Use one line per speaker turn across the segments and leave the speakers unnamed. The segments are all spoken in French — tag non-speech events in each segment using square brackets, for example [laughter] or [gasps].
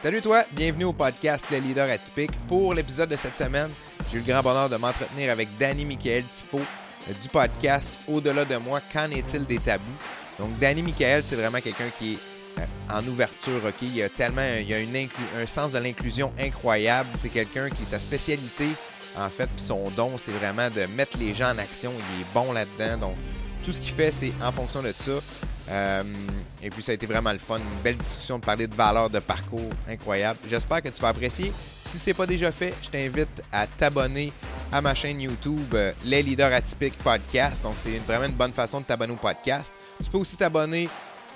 Salut toi, bienvenue au podcast Les Leaders Atypiques. Pour l'épisode de cette semaine, j'ai eu le grand bonheur de m'entretenir avec Danny Michael Tifo euh, du podcast Au-delà de moi, qu'en est-il des tabous? Donc Danny Michael, c'est vraiment quelqu'un qui est euh, en ouverture, ok? Il y a tellement il y a un sens de l'inclusion incroyable. C'est quelqu'un qui, sa spécialité, en fait, puis son don, c'est vraiment de mettre les gens en action. Il est bon là-dedans. Donc, tout ce qu'il fait, c'est en fonction de ça. Euh, et puis ça a été vraiment le fun, une belle discussion de parler de valeurs de parcours incroyable. J'espère que tu vas apprécier. Si ce n'est pas déjà fait, je t'invite à t'abonner à ma chaîne YouTube euh, Les Leaders Atypiques Podcast. Donc c'est vraiment une bonne façon de t'abonner au podcast. Tu peux aussi t'abonner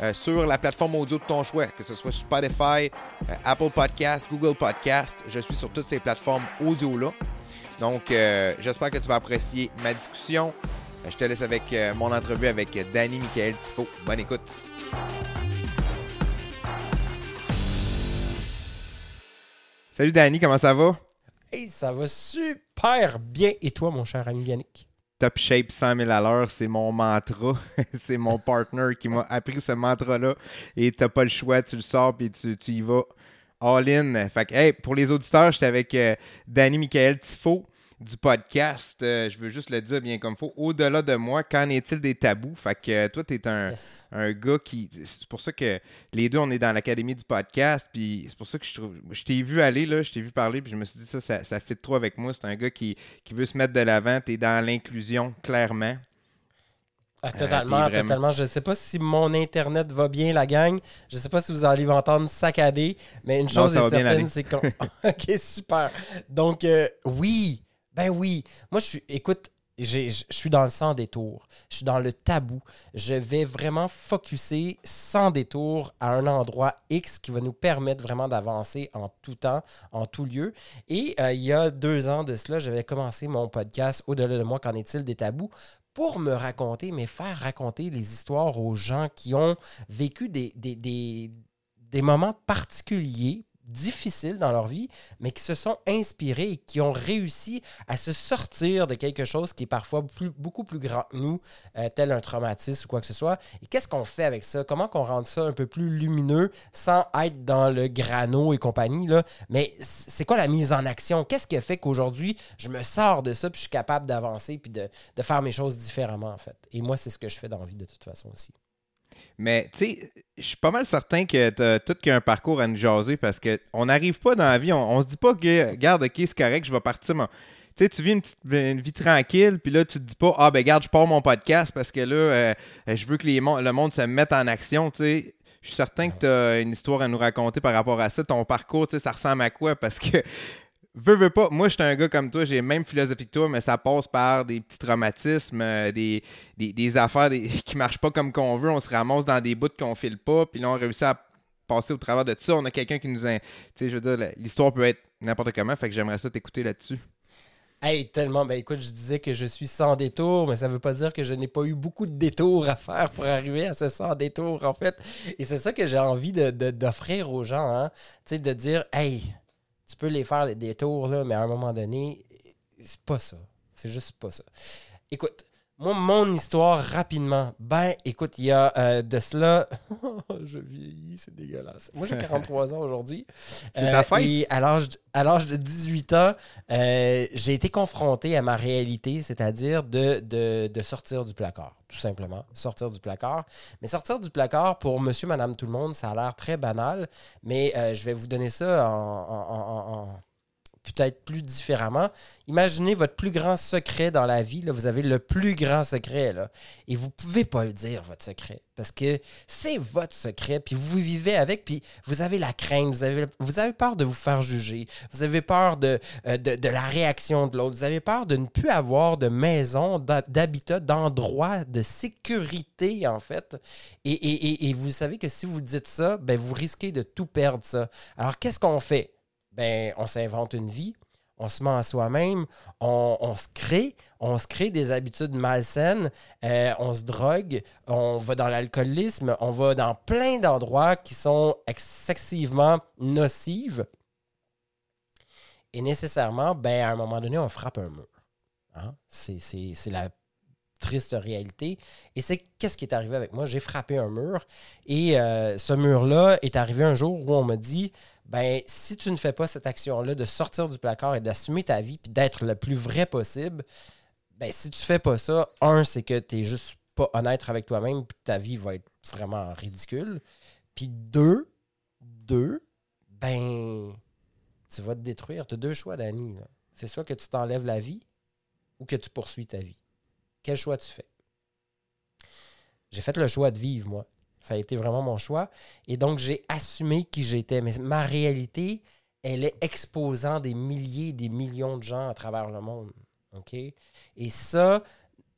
euh, sur la plateforme audio de ton choix, que ce soit Spotify, Apple Podcast, Google Podcast. Je suis sur toutes ces plateformes audio-là. Donc j'espère que tu vas apprécier ma discussion. Euh, je te laisse avec euh, mon entrevue avec Danny Michael Tifo. Bonne écoute. Salut Danny, comment ça va?
Hey, ça va super bien. Et toi, mon cher ami Yannick?
Top shape 100 000 à l'heure, c'est mon mantra. [laughs] c'est mon partner qui m'a appris ce mantra-là. Et tu n'as pas le choix, tu le sors puis tu, y vas all in. Fait que, hey, pour les auditeurs, j'étais avec euh, Danny Michael Tifo du podcast. Euh, je veux juste le dire bien comme il faut. Au-delà de moi, qu'en est-il des tabous? Fait que euh, toi, tu es un, un, gars qui. C'est pour ça que les deux, on est dans l'académie du podcast. Puis c'est pour ça que je trouve. Je t'ai vu aller, là, je t'ai vu parler, puis je me suis dit, ça, ça, ça fait trop avec moi. C'est un gars qui, qui veut se mettre de l'avant. Tu es dans l'inclusion, clairement.
Ah, totalement, totalement. Je ne sais pas si mon Internet va bien, la gang. Je ne sais pas si vous allez m'entendre saccader, mais une chose est certaine, c'est qu'on. [laughs] ok, super. Donc, euh, oui, ben oui. Moi, je suis. Écoute, je suis dans le sans détour. Je suis dans le tabou. Je vais vraiment focuser sans détour à un endroit X qui va nous permettre vraiment d'avancer en tout temps, en tout lieu. Et euh, il y a deux ans de cela, j'avais commencé mon podcast Au-delà de moi, qu'en est-il des tabous? Pour me raconter, mais faire raconter les histoires aux gens qui ont vécu des, moments particuliers difficiles dans leur vie, mais qui se sont inspirés et qui ont réussi à se sortir de quelque chose qui est parfois beaucoup plus grand que nous, euh, tel un traumatisme ou quoi que ce soit. Et qu'est-ce qu'on fait avec ça? Comment qu'on rend ça un peu plus lumineux sans être dans le grano et compagnie? Mais c'est quoi la mise en action? Qu'est-ce qui fait qu'aujourd'hui, je me sors de ça puis je suis capable d'avancer puis de, de faire mes choses différemment, en fait? Et moi, c'est ce que je fais dans la vie de toute façon aussi.
Mais tu sais, je suis pas mal certain que tu as tout qu'un parcours à nous jaser parce qu'on n'arrive pas dans la vie, on, on se dit pas que, garde, ok, c'est correct, je vais partir. Tu sais, tu vis une, petite, vie tranquille, puis là, tu te dis pas, ah ben garde, je pars mon podcast parce que là, euh, je veux que les, le monde se mette en action, tu sais. Je suis certain que tu as une histoire à nous raconter par rapport à ça. Ton parcours, tu sais, ça ressemble à quoi? Parce que veux, veux pas, moi, je suis un gars comme toi, j'ai même philosophie que toi, mais ça passe par des petits traumatismes, euh, des, des, affaires des, [laughs] qui marchent pas comme qu'on veut. On se ramasse dans des bouts qu'on file pas, puis là, on réussit à passer au travers de tout ça. On a quelqu'un qui nous. A, tu sais, je veux dire, l'histoire peut être n'importe comment, fait que j'aimerais ça t'écouter là-dessus.
Hey, tellement. Ben écoute, je disais que je suis sans détour, mais ça veut pas dire que je n'ai pas eu beaucoup de détours à faire pour arriver à ce sans détour, en fait. Et c'est ça que j'ai envie d'offrir de, aux gens, hein. Tu sais, de dire, hey, tu peux les faire des tours, là, mais à un moment donné, c'est pas ça. C'est juste pas ça. Écoute, moi, mon histoire, rapidement. Ben, écoute, il y a euh, de cela. [laughs] je vieillis, c'est dégueulasse. Moi, j'ai 43 ans aujourd'hui.
C'est ta euh,
Et à l'âge de 18 ans, euh, j'ai été confronté à ma réalité, c'est-à-dire de, de, sortir du placard, tout simplement. Sortir du placard. Mais sortir du placard, pour monsieur, madame, tout le monde, ça a l'air très banal, mais je vais vous donner ça en peut-être plus différemment. Imaginez votre plus grand secret dans la vie. Vous avez le plus grand secret. Là, et vous ne pouvez pas le dire, votre secret. Parce que c'est votre secret. Puis vous vivez avec. Puis vous avez la crainte. Vous avez, peur de vous faire juger. Vous avez peur de, euh, de, la réaction de l'autre. Vous avez peur de ne plus avoir de maison, d'habitat, d'endroit, de sécurité, en fait. Et, et, et, vous savez que si vous dites ça, ben, vous risquez de tout perdre ça. Alors, qu'est-ce qu'on fait? Ben, on s'invente une vie, on se ment à soi-même, on, se crée, on se crée des habitudes malsaines, euh, on se drogue, on va dans l'alcoolisme, on va dans plein d'endroits qui sont excessivement nocives. Et nécessairement, ben, à un moment donné, on frappe un mur. Hein? C'est la triste réalité. Et c'est qu'est-ce qui est arrivé avec moi? J'ai frappé un mur et euh, ce mur-là est arrivé un jour où on m'a dit ben si tu ne fais pas cette action-là de sortir du placard et d'assumer ta vie puis d'être le plus vrai possible, ben si tu fais pas ça, un, c'est que tu n'es juste pas honnête avec toi-même puis ta vie va être vraiment ridicule. Puis deux, deux, ben tu vas te détruire. Tu as deux choix, Danny. C'est soit que tu t'enlèves la vie ou que tu poursuis ta vie. Quel choix tu fais? J'ai fait le choix de vivre, moi. Ça a été vraiment mon choix. Et donc, j'ai assumé qui j'étais. Mais ma réalité, elle est exposant des milliers, des millions de gens à travers le monde. OK? Et ça,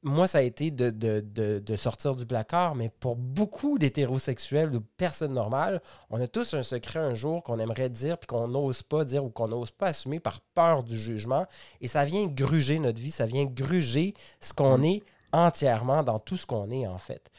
moi, ça a été de, sortir du placard, mais pour beaucoup d'hétérosexuels, de personnes normales, on a tous un secret un jour qu'on aimerait dire, puis qu'on n'ose pas dire ou qu'on n'ose pas assumer par peur du jugement. Et ça vient gruger notre vie, ça vient gruger ce qu'on mm. est entièrement dans tout ce qu'on est, en fait.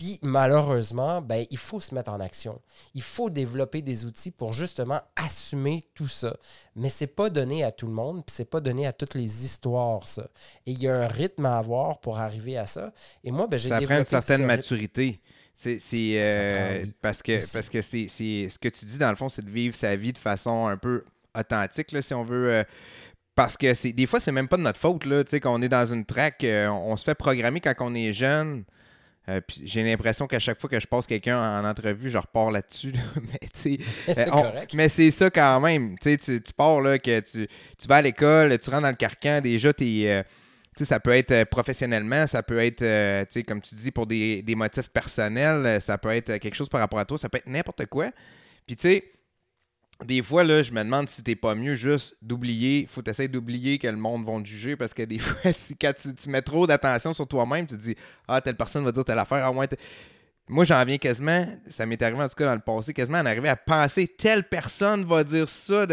Puis malheureusement, ben, il faut se mettre en action. Il faut développer des outils pour justement assumer tout ça. Mais c'est pas donné à tout le monde, puis c'est pas donné à toutes les histoires, ça. Et il y a un rythme à avoir pour arriver à ça. Et moi, ben, j'ai
Ça prend une certaine maturité. C'est euh, parce que parce que c'est ce que tu dis dans le fond, c'est de vivre sa vie de façon un peu authentique, là, si on veut. Euh, parce que c'est des fois, c'est même pas de notre faute, là, quand on est dans une track, euh, on, se fait programmer quand on est jeune. Euh, j'ai l'impression qu'à chaque fois que je passe quelqu'un en entrevue, je repars là-dessus.
Euh,
mais c'est ça quand même. Tu, tu pars là, que tu, vas à l'école, tu rentres dans le carcan, déjà, euh, ça peut être professionnellement, ça peut être, comme tu dis, pour des, des, motifs personnels, ça peut être quelque chose par rapport à toi, ça peut être n'importe quoi. Puis tu sais, des fois, là, je me demande si t'es pas mieux juste d'oublier. Faut essayer d'oublier que le monde va te juger parce que des [laughs] fois, quand tu, mets trop d'attention sur toi-même, tu te dis Ah, telle personne va dire telle affaire. Ah, moi, j'en viens quasiment, ça m'est arrivé en tout cas dans le passé, quasiment en arriver à penser telle personne va dire ça.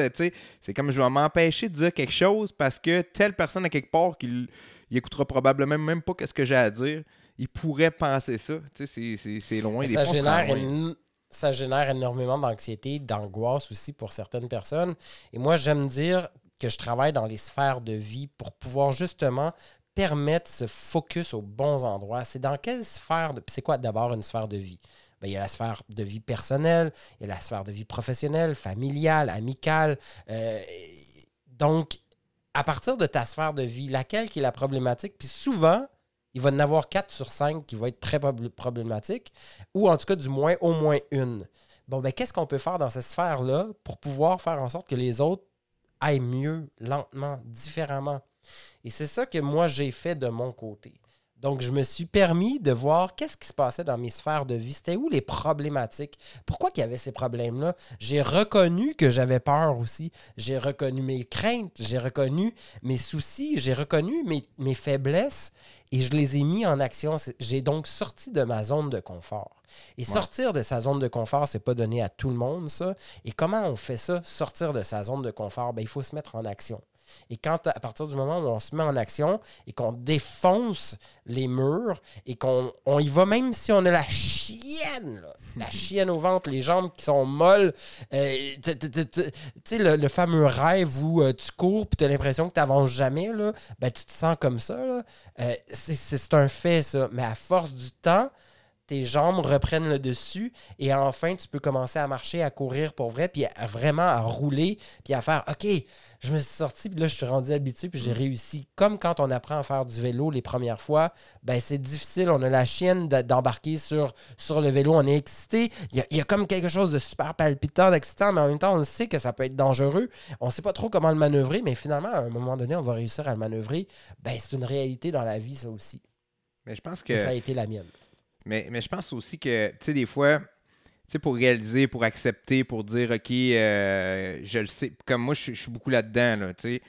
C'est comme je vais m'empêcher de dire quelque chose parce que telle personne à quelque part qu'il il écoutera probablement même pas ce que j'ai à dire. Il pourrait penser ça. C'est loin
des Ça génère une ça génère énormément d'anxiété, d'angoisse aussi pour certaines personnes. Et moi, j'aime dire que je travaille dans les sphères de vie pour pouvoir justement permettre ce focus aux bons endroits. C'est dans quelle sphère de... C'est quoi d'abord une sphère de vie? Ben, il y a la sphère de vie personnelle, il y a la sphère de vie professionnelle, familiale, amicale. Euh, donc, à partir de ta sphère de vie, laquelle qui est la problématique? Puis souvent, il va en avoir 4 sur 5 qui vont être très problématiques, ou en tout cas, du moins, au moins une. Bon, ben, qu'est-ce qu'on peut faire dans cette sphère-là pour pouvoir faire en sorte que les autres aillent mieux, lentement, différemment? Et c'est ça que moi, j'ai fait de mon côté. Donc, je me suis permis de voir qu'est-ce qui se passait dans mes sphères de vie. C'était où les problématiques? Pourquoi qu'il y avait ces problèmes-là? J'ai reconnu que j'avais peur aussi. J'ai reconnu mes craintes, j'ai reconnu mes soucis, j'ai reconnu mes, mes, faiblesses et je les ai mis en action. J'ai donc sorti de ma zone de confort. Et sortir de sa zone de confort, c'est pas donné à tout le monde, ça. Et comment on fait ça, sortir de sa zone de confort? Ben, il faut se mettre en action. Et quand, à partir du moment où on se met en action et qu'on défonce les murs et qu'on y va, même si on a la chienne, la [laughs] chienne au ventre, les jambes qui sont molles, euh, tu sais, le, fameux rêve où euh, tu cours et tu as l'impression que tu n'avances jamais, là, ben, tu te sens comme ça. Euh, c'est un fait, ça. Mais à force du temps, tes jambes reprennent le dessus et enfin tu peux commencer à marcher, à courir pour vrai, puis vraiment à rouler, puis à faire OK, je me suis sorti, puis là je suis rendu habitué, puis j'ai mm. réussi. Comme quand on apprend à faire du vélo les premières fois, ben c'est difficile, on a la chienne d'embarquer sur, sur le vélo, on est excité, il y, a, comme quelque chose de super palpitant, d'excitant, mais en même temps on sait que ça peut être dangereux, on sait pas trop comment le manœuvrer, mais finalement à un moment donné on va réussir à le manœuvrer. Ben c'est une réalité dans la vie ça aussi.
Mais je pense que...
ça a été la mienne.
Mais, je pense aussi que, tu sais, des fois, tu sais, pour réaliser, pour accepter, pour dire, OK, euh, je le sais, comme moi, je, suis beaucoup là-dedans, là, tu sais.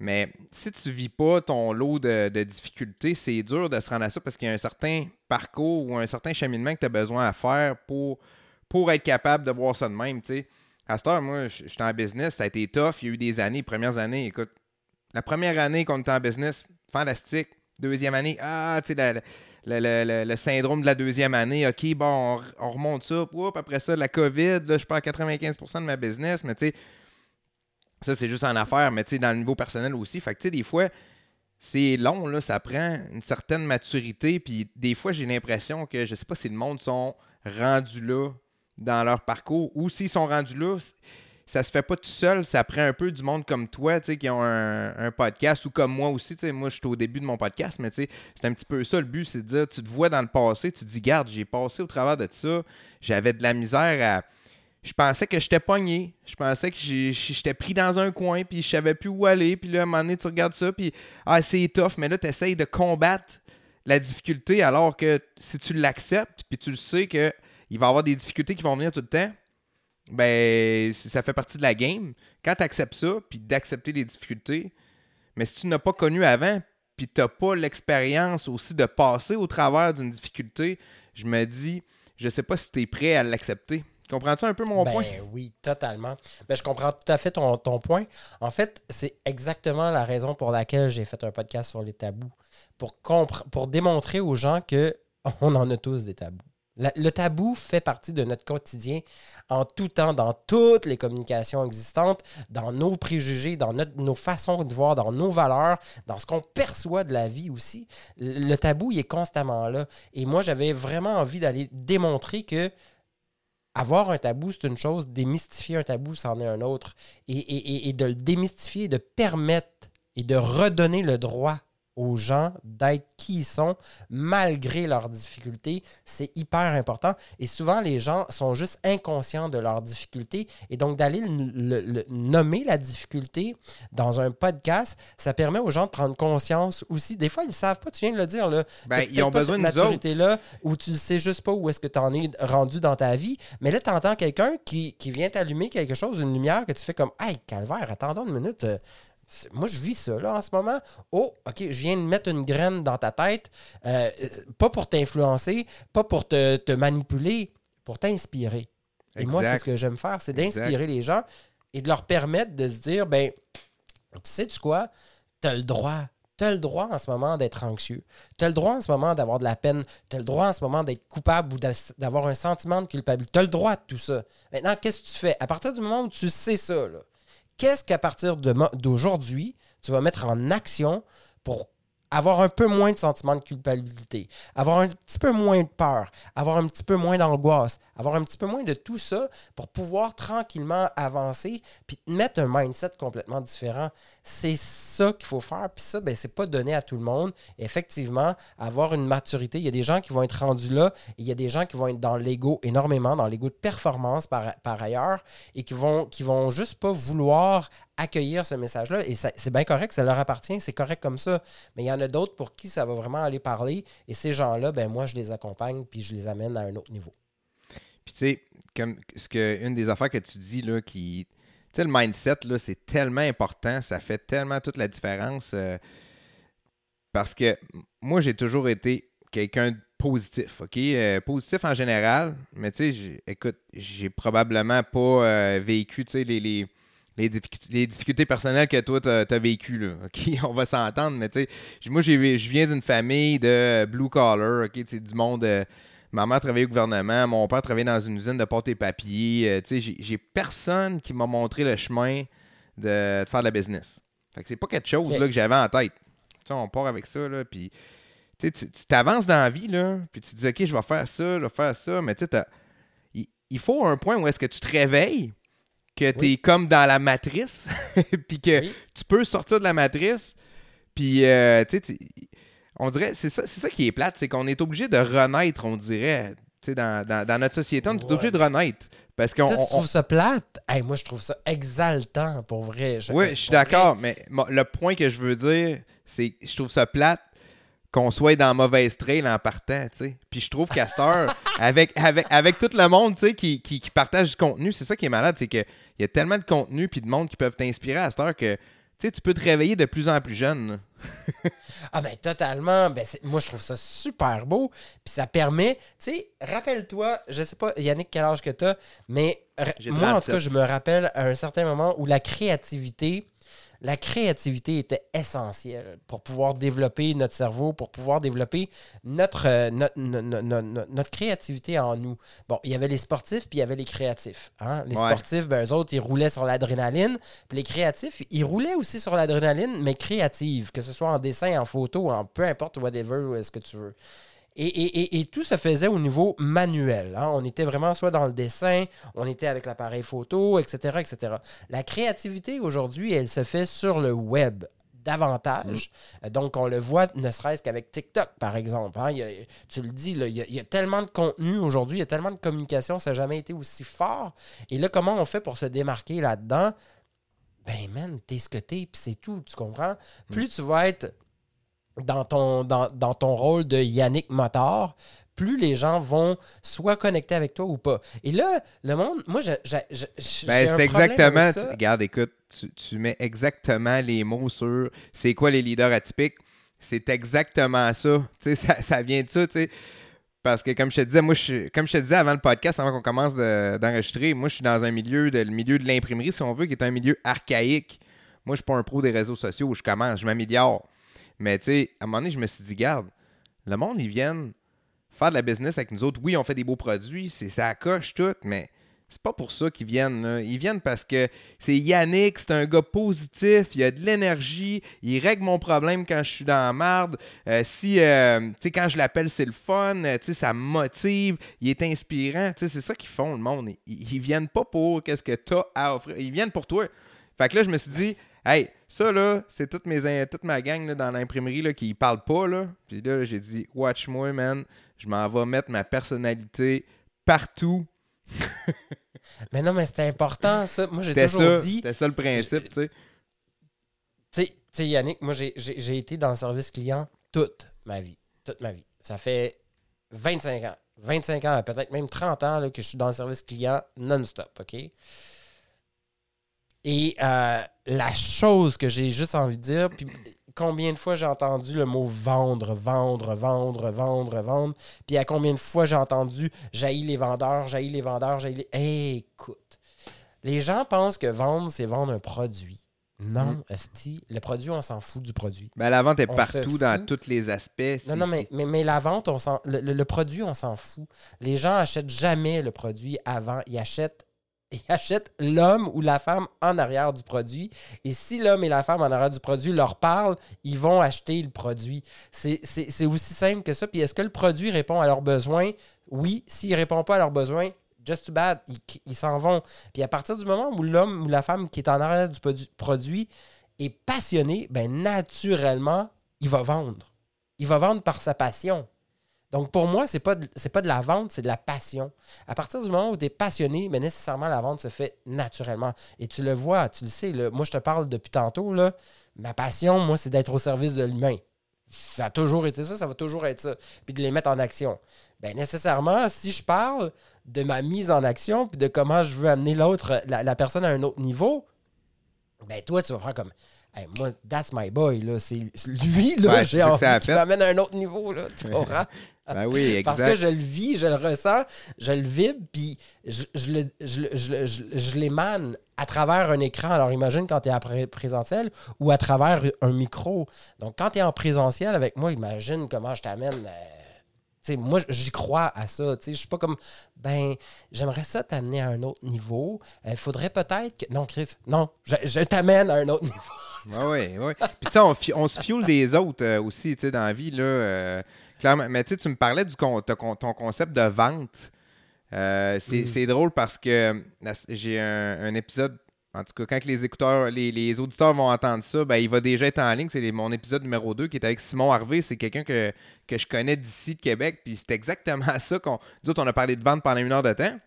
Mais si tu vis pas ton lot de, difficultés, c'est dur de se rendre à ça parce qu'il y a un certain parcours ou un certain cheminement que tu as besoin à faire pour, pour être capable de voir ça de même, tu sais. À cette heure, moi, j'étais en business, ça a été tough. Il y a eu des années, premières années, écoute, la première année qu'on était en business, fantastique. Deuxième année, ah, tu sais, le, syndrome de la deuxième année. OK, bon, on, remonte ça. après ça, la COVID, je perds 95% de ma business. Mais tu sais, ça, c'est juste en affaires, mais tu sais, dans le niveau personnel aussi. Fait que tu sais, des fois, c'est long, là, ça prend une certaine maturité. Puis des fois, j'ai l'impression que, je sais pas si le monde sont rendus là dans leur parcours ou s'ils sont rendus là, ça se fait pas tout seul. Ça prend un peu du monde comme toi, tu sais, qui ont un, podcast ou comme moi aussi. Tu sais, moi, je suis au début de mon podcast, mais c'est un petit peu ça le but, c'est de dire, tu te vois dans le passé, tu te dis, garde, j'ai passé au travers de ça, j'avais de la misère à. Je pensais que j'étais pogné. Je pensais que j'étais pris dans un coin, puis je savais plus où aller. Puis là, à un moment donné, tu regardes ça, puis ah, c'est tough, mais là, tu essayes de combattre la difficulté alors que si tu l'acceptes, puis tu le sais qu'il va y avoir des difficultés qui vont venir tout le temps, ben ça fait partie de la game. Quand tu acceptes ça, puis d'accepter les difficultés, mais si tu n'as pas connu avant, puis tu n'as pas l'expérience aussi de passer au travers d'une difficulté, je me dis, je sais pas si tu es prêt à l'accepter. Comprends-tu un peu mon
ben,
point?
Oui, totalement. Ben, je comprends tout à fait ton, ton point. En fait, c'est exactement la raison pour laquelle j'ai fait un podcast sur les tabous. Pour, pour démontrer aux gens que [laughs] on en a tous des tabous le tabou fait partie de notre quotidien en tout temps, dans toutes les communications existantes, dans nos préjugés, dans nos façons de voir, dans nos valeurs, dans ce qu'on perçoit de la vie aussi. Le tabou, il est constamment là. Et moi, j'avais vraiment envie d'aller démontrer que avoir un tabou, c'est une chose, démystifier un tabou, c'en est un autre. Et, et de le démystifier, de permettre et de redonner le droit aux gens d'être qui ils sont malgré leurs difficultés. C'est hyper important. Et souvent, les gens sont juste inconscients de leurs difficultés. Et donc, d'aller le, nommer la difficulté dans un podcast, ça permet aux gens de prendre conscience aussi. Des fois, ils ne savent pas, tu viens de le dire. Là,
ben, ils ont besoin de maturité-là
où tu ne sais juste pas où est-ce que tu en es rendu dans ta vie. Mais là, tu entends quelqu'un qui, qui vient t'allumer quelque chose, une lumière que tu fais comme Hey, calvaire, attendons une minute. Moi, je vis ça là en ce moment. Oh, OK, je viens de mettre une graine dans ta tête, euh, pas pour t'influencer, pas pour te, manipuler, pour t'inspirer. Et moi, c'est ce que j'aime faire, c'est d'inspirer les gens et de leur permettre de se dire, ben, tu quoi? Tu as le droit. Tu as le droit en ce moment d'être anxieux. Tu as le droit en ce moment d'avoir de la peine. Tu as le droit en ce moment d'être coupable ou d'avoir un sentiment de culpabilité. Tu as le droit de tout ça. Maintenant, qu'est-ce que tu fais? À partir du moment où tu sais ça, là, qu'est-ce qu'à partir d'aujourd'hui, tu vas mettre en action pour avoir un peu moins de sentiment de culpabilité, avoir un petit peu moins de peur, avoir un petit peu moins d'angoisse, avoir un petit peu moins de tout ça pour pouvoir tranquillement avancer puis mettre un mindset complètement différent. C'est ça qu'il faut faire. Puis ça, ben, c'est pas donné à tout le monde. effectivement, avoir une maturité, il y a des gens qui vont être rendus là et il y a des gens qui vont être dans l'ego énormément, dans l'ego de performance par, par ailleurs et qui vont, qui vont juste pas vouloir accueillir ce message-là. Et c'est bien correct, ça leur appartient, c'est correct comme ça. Mais il y en a d'autres pour qui ça va vraiment aller parler. Et ces gens-là, ben moi, je les accompagne puis je les amène à un autre niveau.
Puis tu sais, comme ce que une des affaires que tu dis là, qui. Tu sais, le mindset, là, c'est tellement important, ça fait tellement toute la différence. Euh, parce que moi, j'ai toujours été quelqu'un de positif, OK? Euh, positif en général, mais tu sais, écoute, j'ai probablement pas euh, vécu, tu sais, les, les les, difficultés, personnelles que toi, tu as, vécues. Là, [laughs] On va s'entendre, mais tu sais, moi, je viens d'une famille de blue collar, OK? Du monde. Euh, ma mère travaillait au gouvernement, mon père travaillait dans une usine de porte et papier. Euh, tu sais, j'ai personne qui m'a montré le chemin de, faire de la business. Fait que c'est pas quelque chose là, que j'avais en tête. On part avec ça, là, puis tu t'avances dans la vie, là, puis tu te dis, OK, je vais faire ça, je vais faire ça, mais tu sais, il faut un point où est-ce que tu te réveilles que tu es comme dans la matrice, [laughs] puis que tu peux sortir de la matrice, puis euh, tu sais, on dirait, c'est ça, c'est ça qui est plate, c'est qu'on est obligé de renaître, on dirait. Dans, dans, dans, notre société, on est obligé de renaître. Parce qu'on,
tu trouves ça plate? moi, je trouve ça exaltant, pour vrai.
oui, je suis d'accord, mais le point que je veux dire, c'est que je trouve ça plate qu'on soit dans mauvaise trail en partant, tu sais. Puis je trouve qu'à [laughs] avec, avec, avec tout le monde, tu sais, qui, qui, partage du contenu, c'est ça qui est malade, c'est qu'il y a tellement de contenu puis de monde qui peuvent t'inspirer à cette heure que, tu sais, tu peux te réveiller de plus en plus jeune. [laughs]
ah ben totalement. Ben, moi, je trouve ça super beau. Puis ça permet, tu sais, rappelle-toi, je sais pas, Yannick, quel âge que tu as, mais moi, en tout cas, je me rappelle à un certain moment où la créativité la créativité était essentielle pour pouvoir développer notre cerveau, pour pouvoir développer notre, euh, notre, créativité en nous. Bon, il y avait les sportifs, puis il y avait les créatifs. Hein. Les sportifs, ben, eux autres, ils roulaient sur l'adrénaline. Puis les créatifs, ils roulaient aussi sur l'adrénaline, mais créative, que ce soit en dessin, en photo, en peu importe, whatever, ce que tu veux. Et, et- et- et tout se faisait au niveau manuel. hein. On était vraiment soit dans le dessin, on était avec l'appareil photo, etc., etc. La créativité aujourd'hui, elle se fait sur le web davantage. Euh, Donc, on le voit ne serait-ce qu'avec TikTok, par exemple. hein. Il y a- tu le dis, là, il, y a, il y a tellement de contenu aujourd'hui, il y a tellement de communication, ça n'a jamais été aussi fort. Et là, comment on fait pour se démarquer là-dedans? Ben, man, t'es ce que t'es, puis c'est tout, tu comprends? Plus tu vas être dans ton, dans, dans ton rôle de Yannick Motor, plus les gens vont soit connecter avec toi ou pas. Et là, le monde, moi,
Ben,
j'ai un
c'est exactement. tu- regarde, écoute, tu, tu mets exactement les mots sur c'est quoi les leaders atypiques. C'est exactement ça. Tu sais, ça, ça vient de ça, tu sais. Parce que comme je te disais, moi, je, comme je te disais avant le podcast, avant qu'on commence de- d'enregistrer, moi, je suis dans un milieu, de, le milieu de l'imprimerie, si on veut, qui est un milieu archaïque. Moi, je suis pas un pro des réseaux sociaux où je commence, je m'améliore. Mais tu sais, à un moment donné, je me suis dit, garde, le monde, ils viennent faire de la business avec nous autres. Oui, on fait des beaux produits, c'est ça coche tout, mais c'est pas pour ça qu'ils viennent. Ils viennent parce que c'est Yannick, c'est un gars positif, il a de l'énergie, il règle mon problème quand je suis dans la marde. Euh, si, euh, tu sais, quand je l'appelle, c'est le fun, euh, tu sais, ça me motive, il est inspirant. Tu sais, c'est ça qu'ils font, le monde. Ils, ils viennent pas pour qu'est-ce que tu as à offrir, ils viennent pour toi. Fait que là, je me suis dit, hey, ça là, c'est toute, mes, toute ma gang là, dans l'imprimerie là, qui parle pas. Là. Puis là, j'ai dit, watch-moi, man. Je m'en vais mettre ma personnalité partout. [laughs]
Mais non, mais c'était important, ça. Moi, j'ai toujours
ça,
dit.
c'était ça le principe, tu sais.
Tu sais- Yannick, moi, j'ai été dans le service client toute ma vie. Toute ma vie. Ça fait 25 ans. 25 ans, peut-être même 30 ans là, que je suis dans le service client non-stop, OK? Et euh, la chose que j'ai juste envie de dire, puis combien de fois j'ai entendu le mot vendre, vendre, vendre, vendre, vendre, puis à combien de fois j'ai entendu jaillit les vendeurs, jaillit les vendeurs, jaillit les... Écoute, les gens pensent que vendre, c'est vendre un produit. Non,
Mm.
esti, le produit, on s'en fout du produit.
Ben, la vente est
On
partout dans tous les aspects.
Non, non, mais, mais, mais la vente, on le- le produit, on s'en fout. Les gens achètent jamais le produit avant. Ils achètent, ils [laughs] achètent l'homme ou la femme en arrière du produit. Et si l'homme et la femme en arrière du produit leur parlent, ils vont acheter le produit. C'est, aussi simple que ça. Puis est-ce que le produit répond à leurs besoins? Oui. S'il ne répond pas à leurs besoins, just too bad, ils, s'en vont. Puis à partir du moment où l'homme ou la femme qui est en arrière du produ- produit est passionné, ben naturellement, il va vendre. Il va vendre par sa passion. Donc pour moi, c'est pas de- pas de la vente, c'est de la passion. À partir du moment où tu es passionné, mais nécessairement la vente se fait naturellement. Et tu le vois, tu le sais, là, moi je te parle depuis tantôt, là, ma passion, moi, c'est d'être au service de l'humain. Ça a toujours été ça, ça va toujours être ça. Puis de les mettre en action. Ben nécessairement, si je parle de ma mise en action, puis de comment je veux amener l'autre, la, la personne à un autre niveau, ben toi, tu vas faire comme Hey, moi, that's my boy, là. C'est lui, là,
Ouais,
j'ai envie qu'il m'amène à un autre niveau, là. Tu [laughs] comprends? [laughs]
Ben oui, exact.
Parce que je le vis, je le ressens, je le vibre, puis je, je, le- je, je, je, l'émane à travers un écran. Alors imagine quand tu es en pré- présentiel ou à travers un micro. Donc quand tu es en présentiel avec moi, imagine comment je t'amène. euh, moi, j'y crois à ça. Je suis pas comme, ben, j'aimerais ça t'amener à un autre niveau. Il faudrait peut-être que. Non, Chris, non, je, je t'amène à un autre [laughs] niveau.
Oui, oui. Puis tu sais, on, se fuel des autres euh, aussi, tu sais, dans la vie, là. euh, clairement. Mais tu sais, tu me parlais du con- ton, concept de vente. Euh, c'est
Mm.
c'est drôle parce que euh, j'ai un, un épisode, en tout cas, quand les écouteurs, les, les auditeurs vont entendre ça, ben, il va déjà être en ligne. C'est mon épisode numéro 2 qui est avec Simon Harvey. C'est quelqu'un que, que je connais d'ici, de Québec. Puis c'est exactement [laughs] ça qu'on. Nous autres, on a parlé de vente pendant une heure de temps.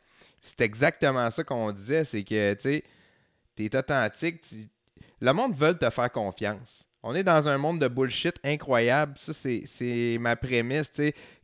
C'est exactement ça qu'on disait. C'est que, tu sais, t'es authentique. tu- Le monde veut te faire confiance. On est dans un monde de bullshit incroyable. Ça, c'est- ma prémisse.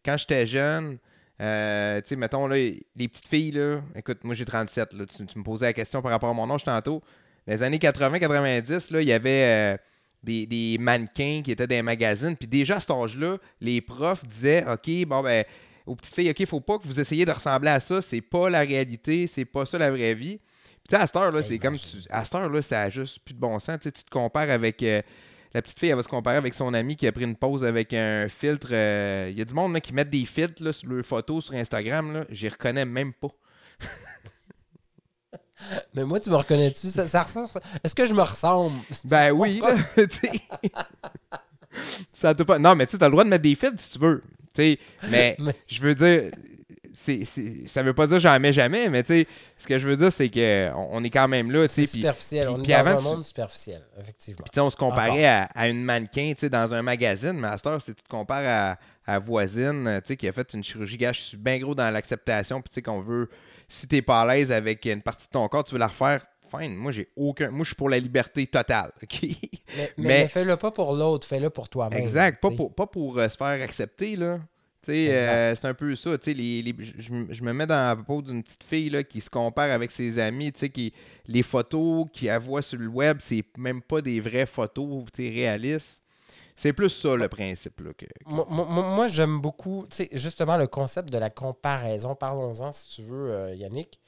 Quand j'étais jeune, euh, tu sais, mettons, là, les petites filles, là, écoute, moi j'ai 37, là, tu, tu me posais la question par rapport à mon âge tantôt. Dans les années 80-90, là, il y avait euh, des, des mannequins qui étaient dans les magazines. Puis déjà à cet âge-là, les profs disaient OK, bon, ben, aux petites filles, OK, faut pas que vous essayiez de ressembler à ça. C'est pas la réalité, c'est pas ça la vraie vie. Puis à cette heure-là, c'est comme. Tu, à cette heure-là, ça a juste plus de bon sens. Tu te compares avec. euh, la petite fille, elle va se comparer avec son ami qui a pris une pause avec un filtre. euh, Il y a du monde là, qui met des filtres là, sur leurs photos sur Instagram. J'y reconnais même pas. [laughs]
Mais moi, tu me reconnais-tu? Ça, ça ressemble- Est-ce que je me ressemble? [laughs]
Ben oui, là, [laughs] ça pas. Non, mais tu t'as le droit de mettre des filtres si tu veux. Mais- je veux dire, c'est, c'est- ça veut pas dire jamais, jamais, mais tu sais, ce que je veux dire, c'est qu'on on est quand même là,
C'est superficiel.
puis-
on est
puis
dans
avant,
un
tu-
monde superficiel, effectivement.
puis, tu sais, on se comparait à, à une mannequin, tu sais, dans un magazine, mais à cette heure, si tu te compares à, à voisine, euh, tu sais, qui a fait une chirurgie, gars, je suis bien gros dans l'acceptation, puis tu sais, qu'on veut, si t'es pas à l'aise avec une partie de ton corps, tu veux la refaire, fine, moi, j'ai aucun, moi, je suis pour la liberté totale? [laughs]
Mais, mais,
Mais-
mais fais-le pas pour l'autre, fais-le pour toi-même.
Exact, pas pour, pas pour euh, se faire accepter, là. Euh, c'est un peu ça. Les, les- je, je me- mets dans la peau d'une petite fille là, qui se compare avec ses amis. Qui, les photos qu'elle voit sur le web, c'est même pas des vraies photos réalistes. C'est plus ça le principe. Là, que, que-
Moi, moi- moi- j'aime beaucoup, justement, le concept de la comparaison. Parlons-en, si tu veux, euh, Yannick.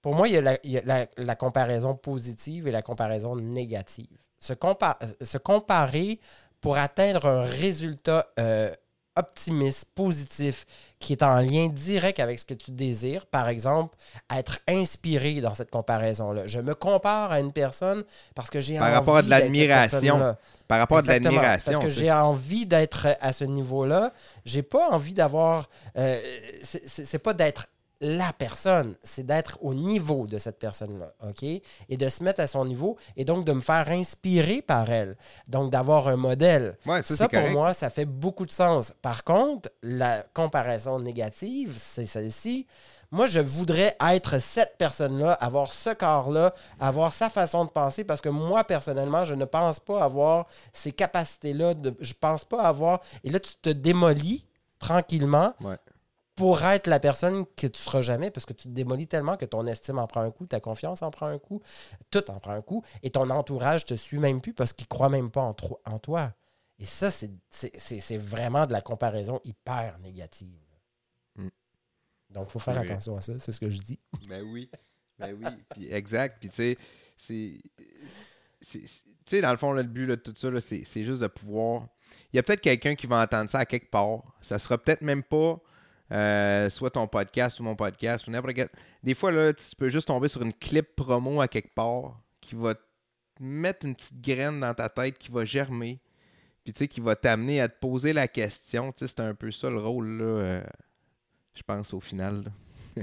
Pour moi, il y a, la, il y a la- la comparaison positive et la comparaison négative. Se, compa- se comparer pour atteindre un résultat euh, optimiste, positif, qui est en lien direct avec ce que tu désires. Par exemple, être inspiré dans cette comparaison-là. Je me compare à une personne parce que j'ai
Par
envie
rapport à de l'admiration. par rapport à de l'admiration.
Parce que j'ai envie d'être à ce niveau-là. J'ai pas envie d'avoir. euh, c'est pas d'être la personne, c'est d'être au niveau de cette personne-là, OK? Et de se mettre à son niveau et donc de me faire inspirer par elle. Donc d'avoir un modèle.
Ouais, ça,
Ça, pour
correct.
moi, ça fait beaucoup de sens. Par contre, la comparaison négative, c'est celle-ci. Moi, je voudrais être cette personne-là, avoir ce corps-là, avoir sa façon de penser, parce que moi, personnellement, je ne pense pas avoir ces capacités-là. de- Je pense pas avoir. Et là, tu te démolis tranquillement
Ouais.
Pour être la personne que tu seras jamais, parce que tu te démolis tellement que ton estime en prend un coup, ta confiance en prend un coup, tout en prend un coup, et ton entourage te suit même plus parce qu'il croit même pas en, toi. Et ça, c'est- c'est c'est- c'est vraiment de la comparaison hyper négative.
Mm.
Donc, il faut faire
Oui.
attention à ça, c'est ce que je dis. [laughs]
Ben oui. Ben oui. Puis exact. Puis tu sais, c'est. Tu sais, dans le fond, là, le but de tout ça, là, c'est c'est juste de pouvoir. Il y a peut-être quelqu'un qui va entendre ça à quelque part. Ça sera peut-être même pas euh, soit ton podcast ou mon podcast ou n'importe quel. Des fois, là, tu peux juste tomber sur une clip promo à quelque part qui va te mettre une petite graine dans ta tête qui va germer. Puis tu sais, qui va t'amener à te poser la question. Tu sais, c'est un peu ça le rôle, là. euh, je pense, au final. là.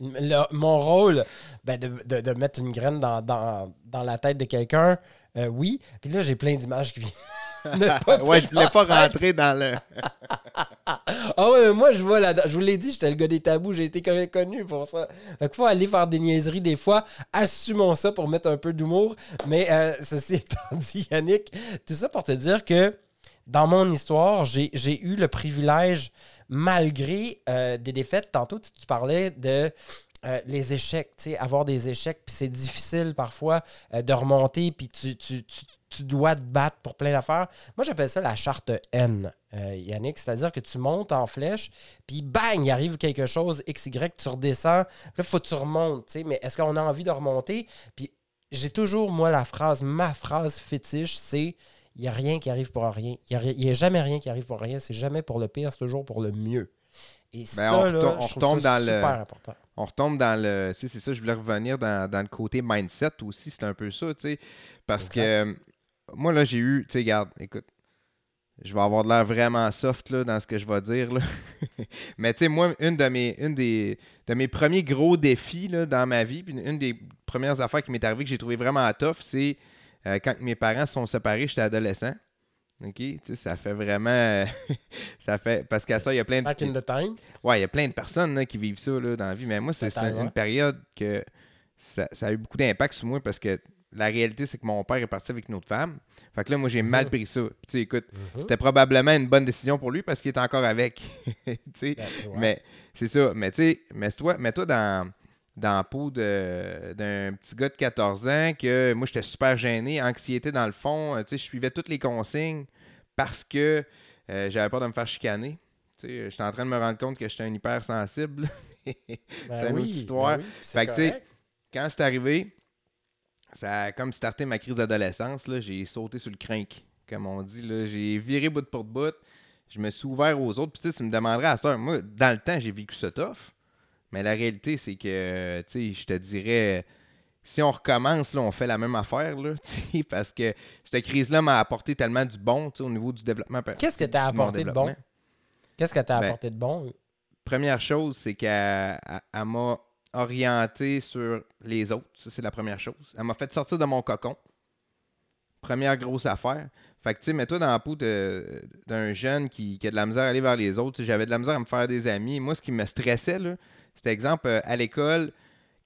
Le- mon rôle, ben, de, de- de mettre une graine dans, dans- dans la tête de quelqu'un, euh, oui. Puis là, j'ai plein d'images qui viennent. [laughs]
ouais, je voulais pas rentrer dans le. [laughs]
Ah ouais, mais moi je vois là Je vous l'ai dit, j'étais le gars des tabous, j'ai été con- connu pour ça. Fait qu'il faut aller faire des niaiseries des fois. Assumons ça pour mettre un peu d'humour. Mais euh, ceci [laughs] étant dit, Yannick, tout ça pour te dire que dans mon histoire, j'ai eu le privilège, malgré euh, des défaites, tantôt tu, parlais de euh, les échecs, tu sais, avoir des échecs, puis c'est difficile parfois de remonter, puis tu, tu, tu dois te battre pour plein d'affaires. Moi, j'appelle ça la charte N, euh, Yannick, c'est-à-dire que tu montes en flèche, puis bang, il arrive quelque chose, XY, tu redescends, là, il faut que tu remontes, tu sais, mais est-ce qu'on a envie de remonter? Puis j'ai toujours, moi, la phrase, ma phrase fétiche, c'est il n'y a rien qui arrive pour rien. Il n'y a, jamais rien qui arrive pour rien. C'est jamais pour le pire, c'est toujours pour le mieux. Et ça,
on
là,
on
je trouve
retombe
ça
dans le-
super important.
On retombe dans le. Tu sais, c'est ça, je voulais revenir dans, dans le côté mindset aussi. C'est un peu ça, tu sais. Parce
Exact.
que moi, là, j'ai eu. Tu sais, regarde, écoute. Je vais avoir de l'air vraiment soft là, dans ce que je vais dire. Là. [laughs] Mais tu sais, moi, une, de mes, une des, de mes premiers gros défis là, dans ma vie, puis une, une des premières affaires qui m'est arrivée que j'ai trouvé vraiment tough, c'est euh, quand mes parents se sont séparés, j'étais adolescent. OK? Tu sais, ça fait vraiment. [laughs] ça fait. Parce qu'à ça, il y a plein de.
Back in the time.
Ouais, il y a plein de personnes là, qui vivent ça là, dans la vie, mais moi, c'est une, une période que ça, ça a eu beaucoup d'impact sur moi parce que la réalité, c'est que mon père est parti avec une autre femme. Fait que là, moi, j'ai mal [laughs] pris ça. Puis, tu sais, écoute,
Mhm.
c'était probablement une bonne décision pour lui parce qu'il est encore avec. [laughs] tu sais,
Ben,
mais c'est ça. Mais tu sais, mets-toi mets-toi dans, dans la peau d'un petit gars de 14 ans que moi, j'étais super gêné, anxiété dans le fond. Euh, Tu sais, je suivais toutes les consignes parce que euh, j'avais peur de me faire chicaner. Tu sais, j'étais en train de me rendre compte que j'étais un hypersensible. [laughs]
Ben
c'est une
oui,
autre histoire.
ben oui,
Fait que, tu sais. Quand c'est arrivé, ça a comme starté ma crise d'adolescence. J'ai sauté sur le crinque, comme on dit. J'ai viré bout pour bout. Je me suis ouvert aux autres. Puis tu sais, tu me demanderais à ça. Moi, dans le temps, j'ai vécu ça tough. Mais la réalité, c'est que, tu sais, je te dirais, si on recommence, là, on fait la même affaire, là, [laughs] tu sais, parce que cette crise-là m'a apporté tellement du bon, tu sais, au niveau du développement.
Qu'est-ce que t'as apporté de bon? Qu'est-ce qu'elle t'a
Ben,
apporté de bon?
Première chose, c'est qu'elle elle- elle m'a orienté sur les autres. Ça, c'est la première chose. Elle m'a fait sortir de mon cocon. Première grosse affaire. Fait que, tu sais, mets-toi dans la peau d'un jeune qui, qui a de la misère à aller vers les autres. J'avais de la misère à me faire des amis. Moi, ce qui me stressait, là, c'était exemple, euh, à l'école,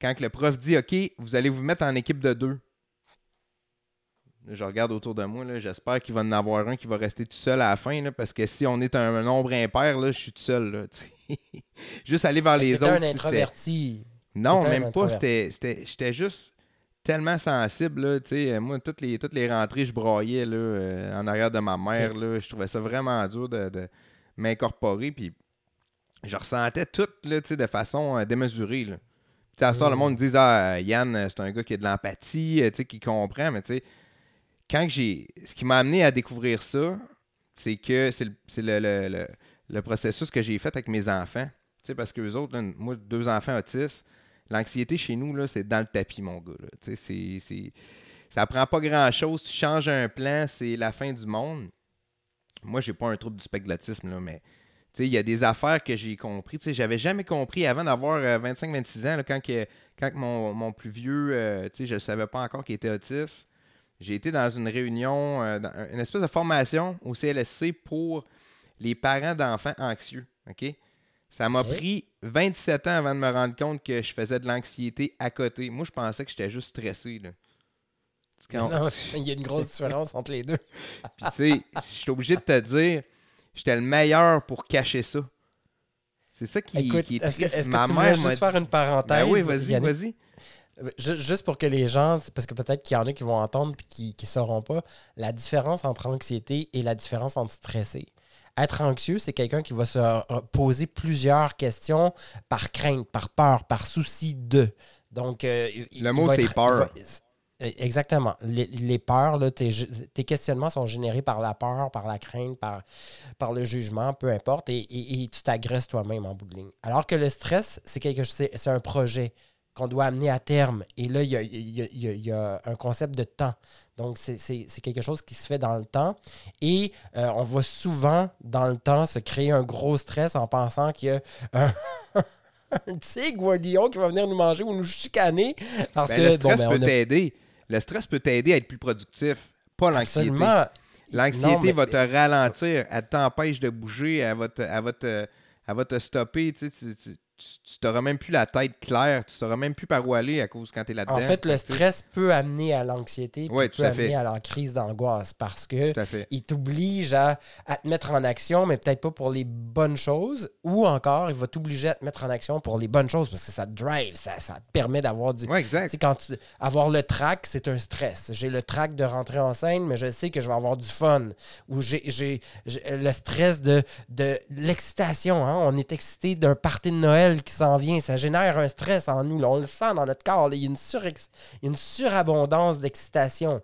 quand le prof dit OK, vous allez vous mettre en équipe de deux. Je regarde autour de moi, là, j'espère qu'il va en avoir un qui va rester tout seul à la fin, là, parce que si on est un nombre impair, là, je suis tout seul. Là, [laughs] juste aller vers les autres.
un introverti.
Non, même pas. j'étais juste tellement sensible. Là, moi, toutes les, toutes les rentrées, je broyais là, euh, en arrière de ma mère. Là, je trouvais ça vraiment dur de, de m'incorporer. Puis je ressentais tout là, de façon euh, démesurée. Là. Puis à ce soir, le monde disait Ah, Yann, euh, c'est un gars qui a de l'empathie, qui comprend. Mais tu sais, quand j'ai. Ce qui m'a amené à découvrir ça, c'est que c'est le, le- le- le- le processus que j'ai fait avec mes enfants. Parce que les autres, là, moi, deux enfants autistes, l'anxiété chez nous, c'est dans le tapis, mon gars. là. C'est, c'est- ça prend pas grand-chose. Tu changes un plan, c'est la fin du monde. Moi, j'ai pas un trouble du spectre de l'autisme, là, mais il y a des affaires que j'ai compris. Sais, j'avais jamais compris avant d'avoir 25-26 ans, là, quand, que, mon, plus vieux, euh, je ne savais pas encore qu'il était autiste. J'ai été dans une réunion, euh, une espèce de formation au CLSC pour les parents d'enfants anxieux. OK? Ça m'a pris 27 ans avant de me rendre compte que je faisais de l'anxiété à côté. Moi, je pensais que j'étais juste stressé. Là. Quand-
Non, [laughs] il y a une grosse différence entre les deux. [laughs]
Puis, tu sais, je suis obligé de te dire, j'étais le meilleur pour cacher ça. C'est ça qui,
Écoute,
qui est
est-ce que, est-ce que
Ma
tu
mère
voulais
m'a
juste faire une parenthèse?
Ben oui, vas-y, vas-y.
Ju- Juste pour que les gens, parce que peut-être qu'il y en a qui vont entendre et qui ne sauront pas, la différence entre anxiété et la différence entre stressé. Être anxieux, c'est quelqu'un qui va se poser plusieurs questions par crainte, par peur, par souci de. Donc, euh,
Le mot, c'est peur.
va- Exactement. Les, les peurs, là, tes, tes questionnements sont générés par la peur, par la crainte, par, par le jugement, peu importe, et, et- et tu t'agresses toi-même en bout de ligne. Alors que le stress, c'est quelque c'est c'est un projet qu'on doit amener à terme. Et là, il y a, il y a- il y a- il y a un concept de temps. Donc, c'est- quelque chose qui se fait dans le temps. Et euh, on va souvent, dans le temps, se créer un gros stress en pensant qu'il y a un, [laughs] un tigre ou un lion qui va venir nous manger ou nous chicaner. Parce
Ben,
que,
le
bon,
stress
ben,
peut
a
t'aider. Le stress peut t'aider à être plus productif, pas l'anxiété. L'anxiété va te ralentir, elle t'empêche de bouger, elle va te, elle va te, elle va te stopper. Tu sais, tu- tu- tu n'auras même plus la tête claire, tu sauras même plus par où aller à cause quand tu es là-dedans.
En fait, le stress peut amener à l'anxiété,
Ouais,
peut
à
amener
fait.
à la crise d'angoisse parce que il t'oblige à, à te mettre en action, mais peut-être pas pour les bonnes choses, ou encore, il va t'obliger à te mettre en action pour les bonnes choses parce que ça te drive, ça, ça te permet d'avoir du.
Ouais, exact.
quand tu, avoir le trac, c'est un stress. J'ai le trac de rentrer en scène, mais je sais que je vais avoir du fun. Ou j'ai le stress de, de l'excitation. hein. On est excité d'un party de Noël qui s'en vient. Ça génère un stress en nous. là. On le sent dans notre corps. là. Il, y a une a une surabondance d'excitation.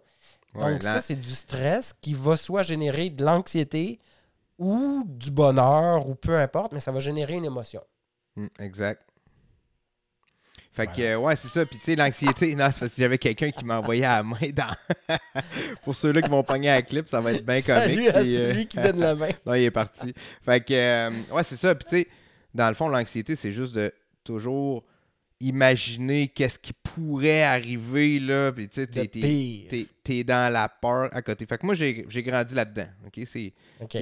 Ouais,
Donc,
là-
ça, c'est du stress qui va soit générer de l'anxiété ou du bonheur, ou peu importe, mais ça va générer une émotion.
Mm, exact. Fait que, euh, ouais, c'est ça. Puis, tu sais, l'anxiété, [laughs] non, c'est parce que j'avais quelqu'un qui m'a envoyé à la main dans. [laughs] Pour ceux-là qui vont pogner à la clip, ça va être bien comique.
Salut à
puis, euh,
celui qui donne la main. [laughs]
Non, il est parti. Fait que, euh, ouais, c'est ça. Puis, tu sais, dans le fond, l'anxiété, c'est juste de toujours imaginer qu'est-ce qui pourrait arriver, là. Puis, tu sais, t'es, dans la peur à côté. Fait que moi, j'ai, j'ai grandi là-dedans. OK? C'est,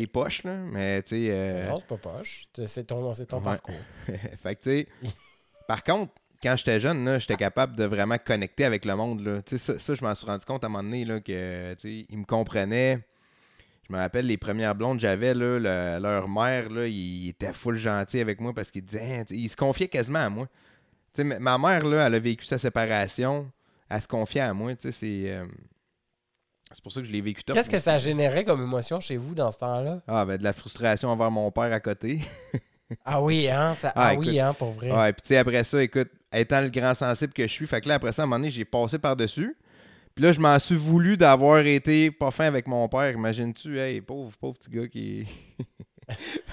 poche, là. Mais, tu sais. euh,
Non, c'est pas poche. C'est ton, c'est ton
Ouais.
parcours. [laughs]
fait que, tu sais, [laughs] par contre, quand j'étais jeune, là, j'étais capable de vraiment connecter avec le monde. Là. Tu sais, Ça, ça, je m'en suis rendu compte à un moment donné là, que tu sais, ils me comprenaient. Je me rappelle les premières blondes que j'avais, là, le- leur mère, là, il était full gentil avec moi parce qu'il disait, hein, il se confiait quasiment à moi. Ma- mère, là, elle a vécu sa séparation, elle se confiait à moi. C'est euh, c'est pour ça que je l'ai vécu top.
Qu'est-ce que ça générait comme émotion chez vous dans ce temps-là?
Ah, ben de la frustration envers mon père à côté. [laughs]
Ah oui, hein? Ça,
Ah,
ah oui, hein, pour vrai.
Ouais, puis tu sais, après ça, écoute, étant le grand sensible que je suis, fait que là, après ça, à un moment donné, j'ai passé par-dessus. Puis là, je m'en suis voulu d'avoir été pas fin avec mon père. Imagines-tu, hey, pauvre, pauvre petit gars qui. [laughs]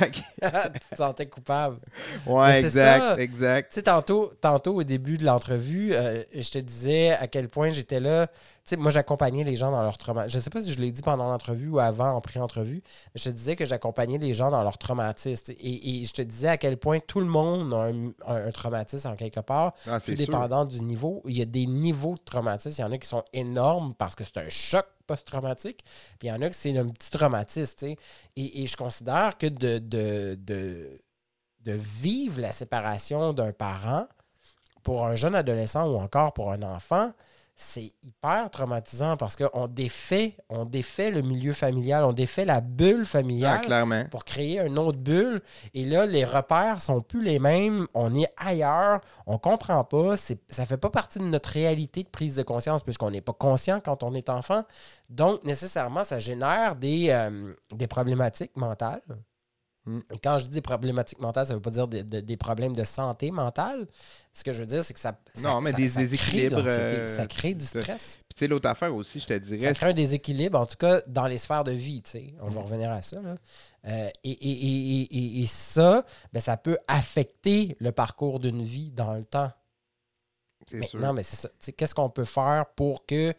Tu te sentais coupable.
ouais, exact,
ça.
exact.
Tu sais, tantôt, tantôt, au début de l'entrevue, euh, je te disais à quel point j'étais là. Sais, moi, j'accompagnais les gens dans leur traumatisme. Je ne sais pas si je l'ai dit pendant l'entrevue ou avant, en pré-entrevue, mais je te disais que j'accompagnais les gens dans leur traumatisme. Et, et je te disais à quel point tout le monde a un, un- un traumatisme en quelque part,
Ah,
tout
sûr.
dépendant du niveau. Il y a des niveaux de traumatisme. Il y en a qui sont énormes parce que c'est un choc post-traumatique. Puis il y en a qui c'est un petit traumatisme. Et, et je considère que de, de, de, de vivre la séparation d'un parent pour un jeune adolescent ou encore pour un enfant, c'est hyper traumatisant parce qu'on défait, on défait le milieu familial, on défait la bulle
Ah,
familiale
clairement.
pour créer une autre bulle. Et là, les repères sont plus les mêmes. On est ailleurs. On comprend pas. Ça fait pas partie de notre réalité de prise de conscience puisqu'on n'est pas conscient quand on est enfant. Donc, nécessairement, ça génère des, euh, des problématiques mentales.
Mm.
Et quand je dis problématiques mentales, ça ne veut pas dire des, des- des problèmes de santé mentale. Ce que je veux dire, c'est que ça, ça-
Non, mais
ça-
des
ça crée de
déséquilibres,
l'anxiété.
euh,
ça crée du stress.
Puis tu sais, l'autre affaire aussi, je te
Ça
dirais.
crée un déséquilibre, en tout cas, dans les sphères de vie, tu sais. On va
Mhm.
revenir à ça, là. Euh, et, et- et- et- et- et ça, ben, ça peut affecter le parcours d'une vie dans le temps.
c'est sûr.
non, mais c'est ça. Tu sais, Qu'est-ce qu'on peut faire pour que,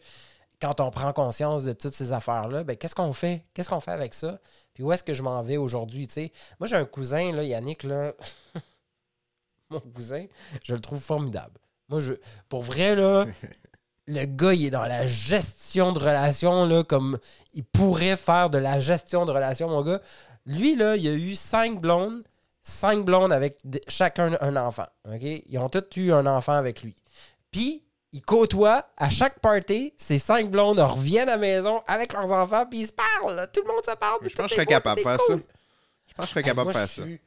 quand on prend conscience de toutes ces affaires-là, ben, qu'est-ce qu'on fait? Qu'est-ce qu'on fait avec ça? Puis où est-ce que je m'en vais aujourd'hui, tu sais? Moi, j'ai un cousin, là, Yannick, là. [laughs] Mon cousin, je le trouve formidable. Moi, je, pour vrai, là, [laughs] le gars, il est dans la gestion de relations, là, comme il pourrait faire de la gestion de relations, mon gars. Lui, là, il a eu cinq blondes, cinq blondes avec chacun un enfant. OK? Ils ont tous eu un enfant avec lui. Puis, il côtoie à chaque party, ces cinq blondes reviennent à la maison avec leurs enfants, puis ils se parlent. Tout le monde se parle.
Je pense que je serais capable de faire ça. Je pense que je serais capable de faire ça.
suis-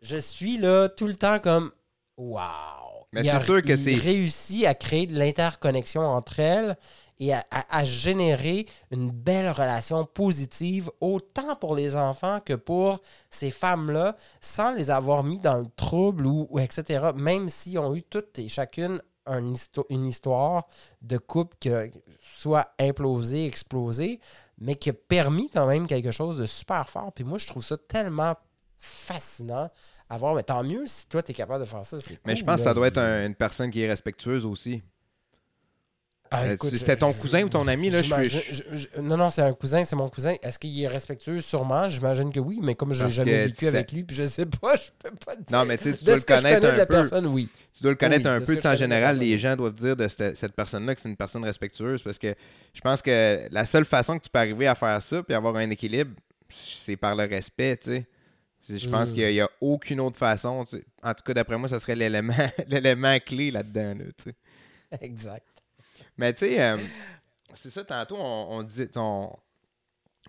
Je suis là tout le temps comme Wow!
Mais c'est sûr que c'est-
réussit à créer de l'interconnexion entre elles et à, à- à générer une belle relation positive, autant pour les enfants que pour ces femmes-là, sans les avoir mis dans le trouble ou, ou etc. Même s'ils ont eu toutes et chacune un histo- une histoire de couple qui soit implosé, explosé, mais qui a permis quand même quelque chose de super fort. Puis moi, je trouve ça tellement fascinant à voir. Mais tant mieux si toi, tu es capable de faire ça.
Mais je pense que ça doit être un- une personne qui est respectueuse aussi.
Ah,
Euh, C'était ton
je-
cousin ou ton ami, là? Je
non, non, c'est un cousin, c'est mon cousin. Est-ce qu'il est respectueux? Sûrement, j'imagine que oui, mais comme je n'ai jamais vécu
sais-
avec lui, puis je sais pas, [laughs] je peux pas te dire.
Non, mais tu sais, tu
de
dois le connaître un
la
peu.
personne, oui.
Tu dois le connaître
Oui,
un peu. en général, les gens doivent dire de cette, cette personne-là que c'est une personne respectueuse parce que je pense que la seule façon que tu peux arriver à faire ça puis avoir un équilibre, c'est par le respect, tu sais. Je pense
Mm.
qu'il n'y a, aucune autre façon. tu sais. En tout cas, d'après moi, ça serait l'élément, [laughs] l'élément clé là-dedans. là, tu sais.
Exact.
Mais tu sais, euh, c'est ça, tantôt, on, on disait, on,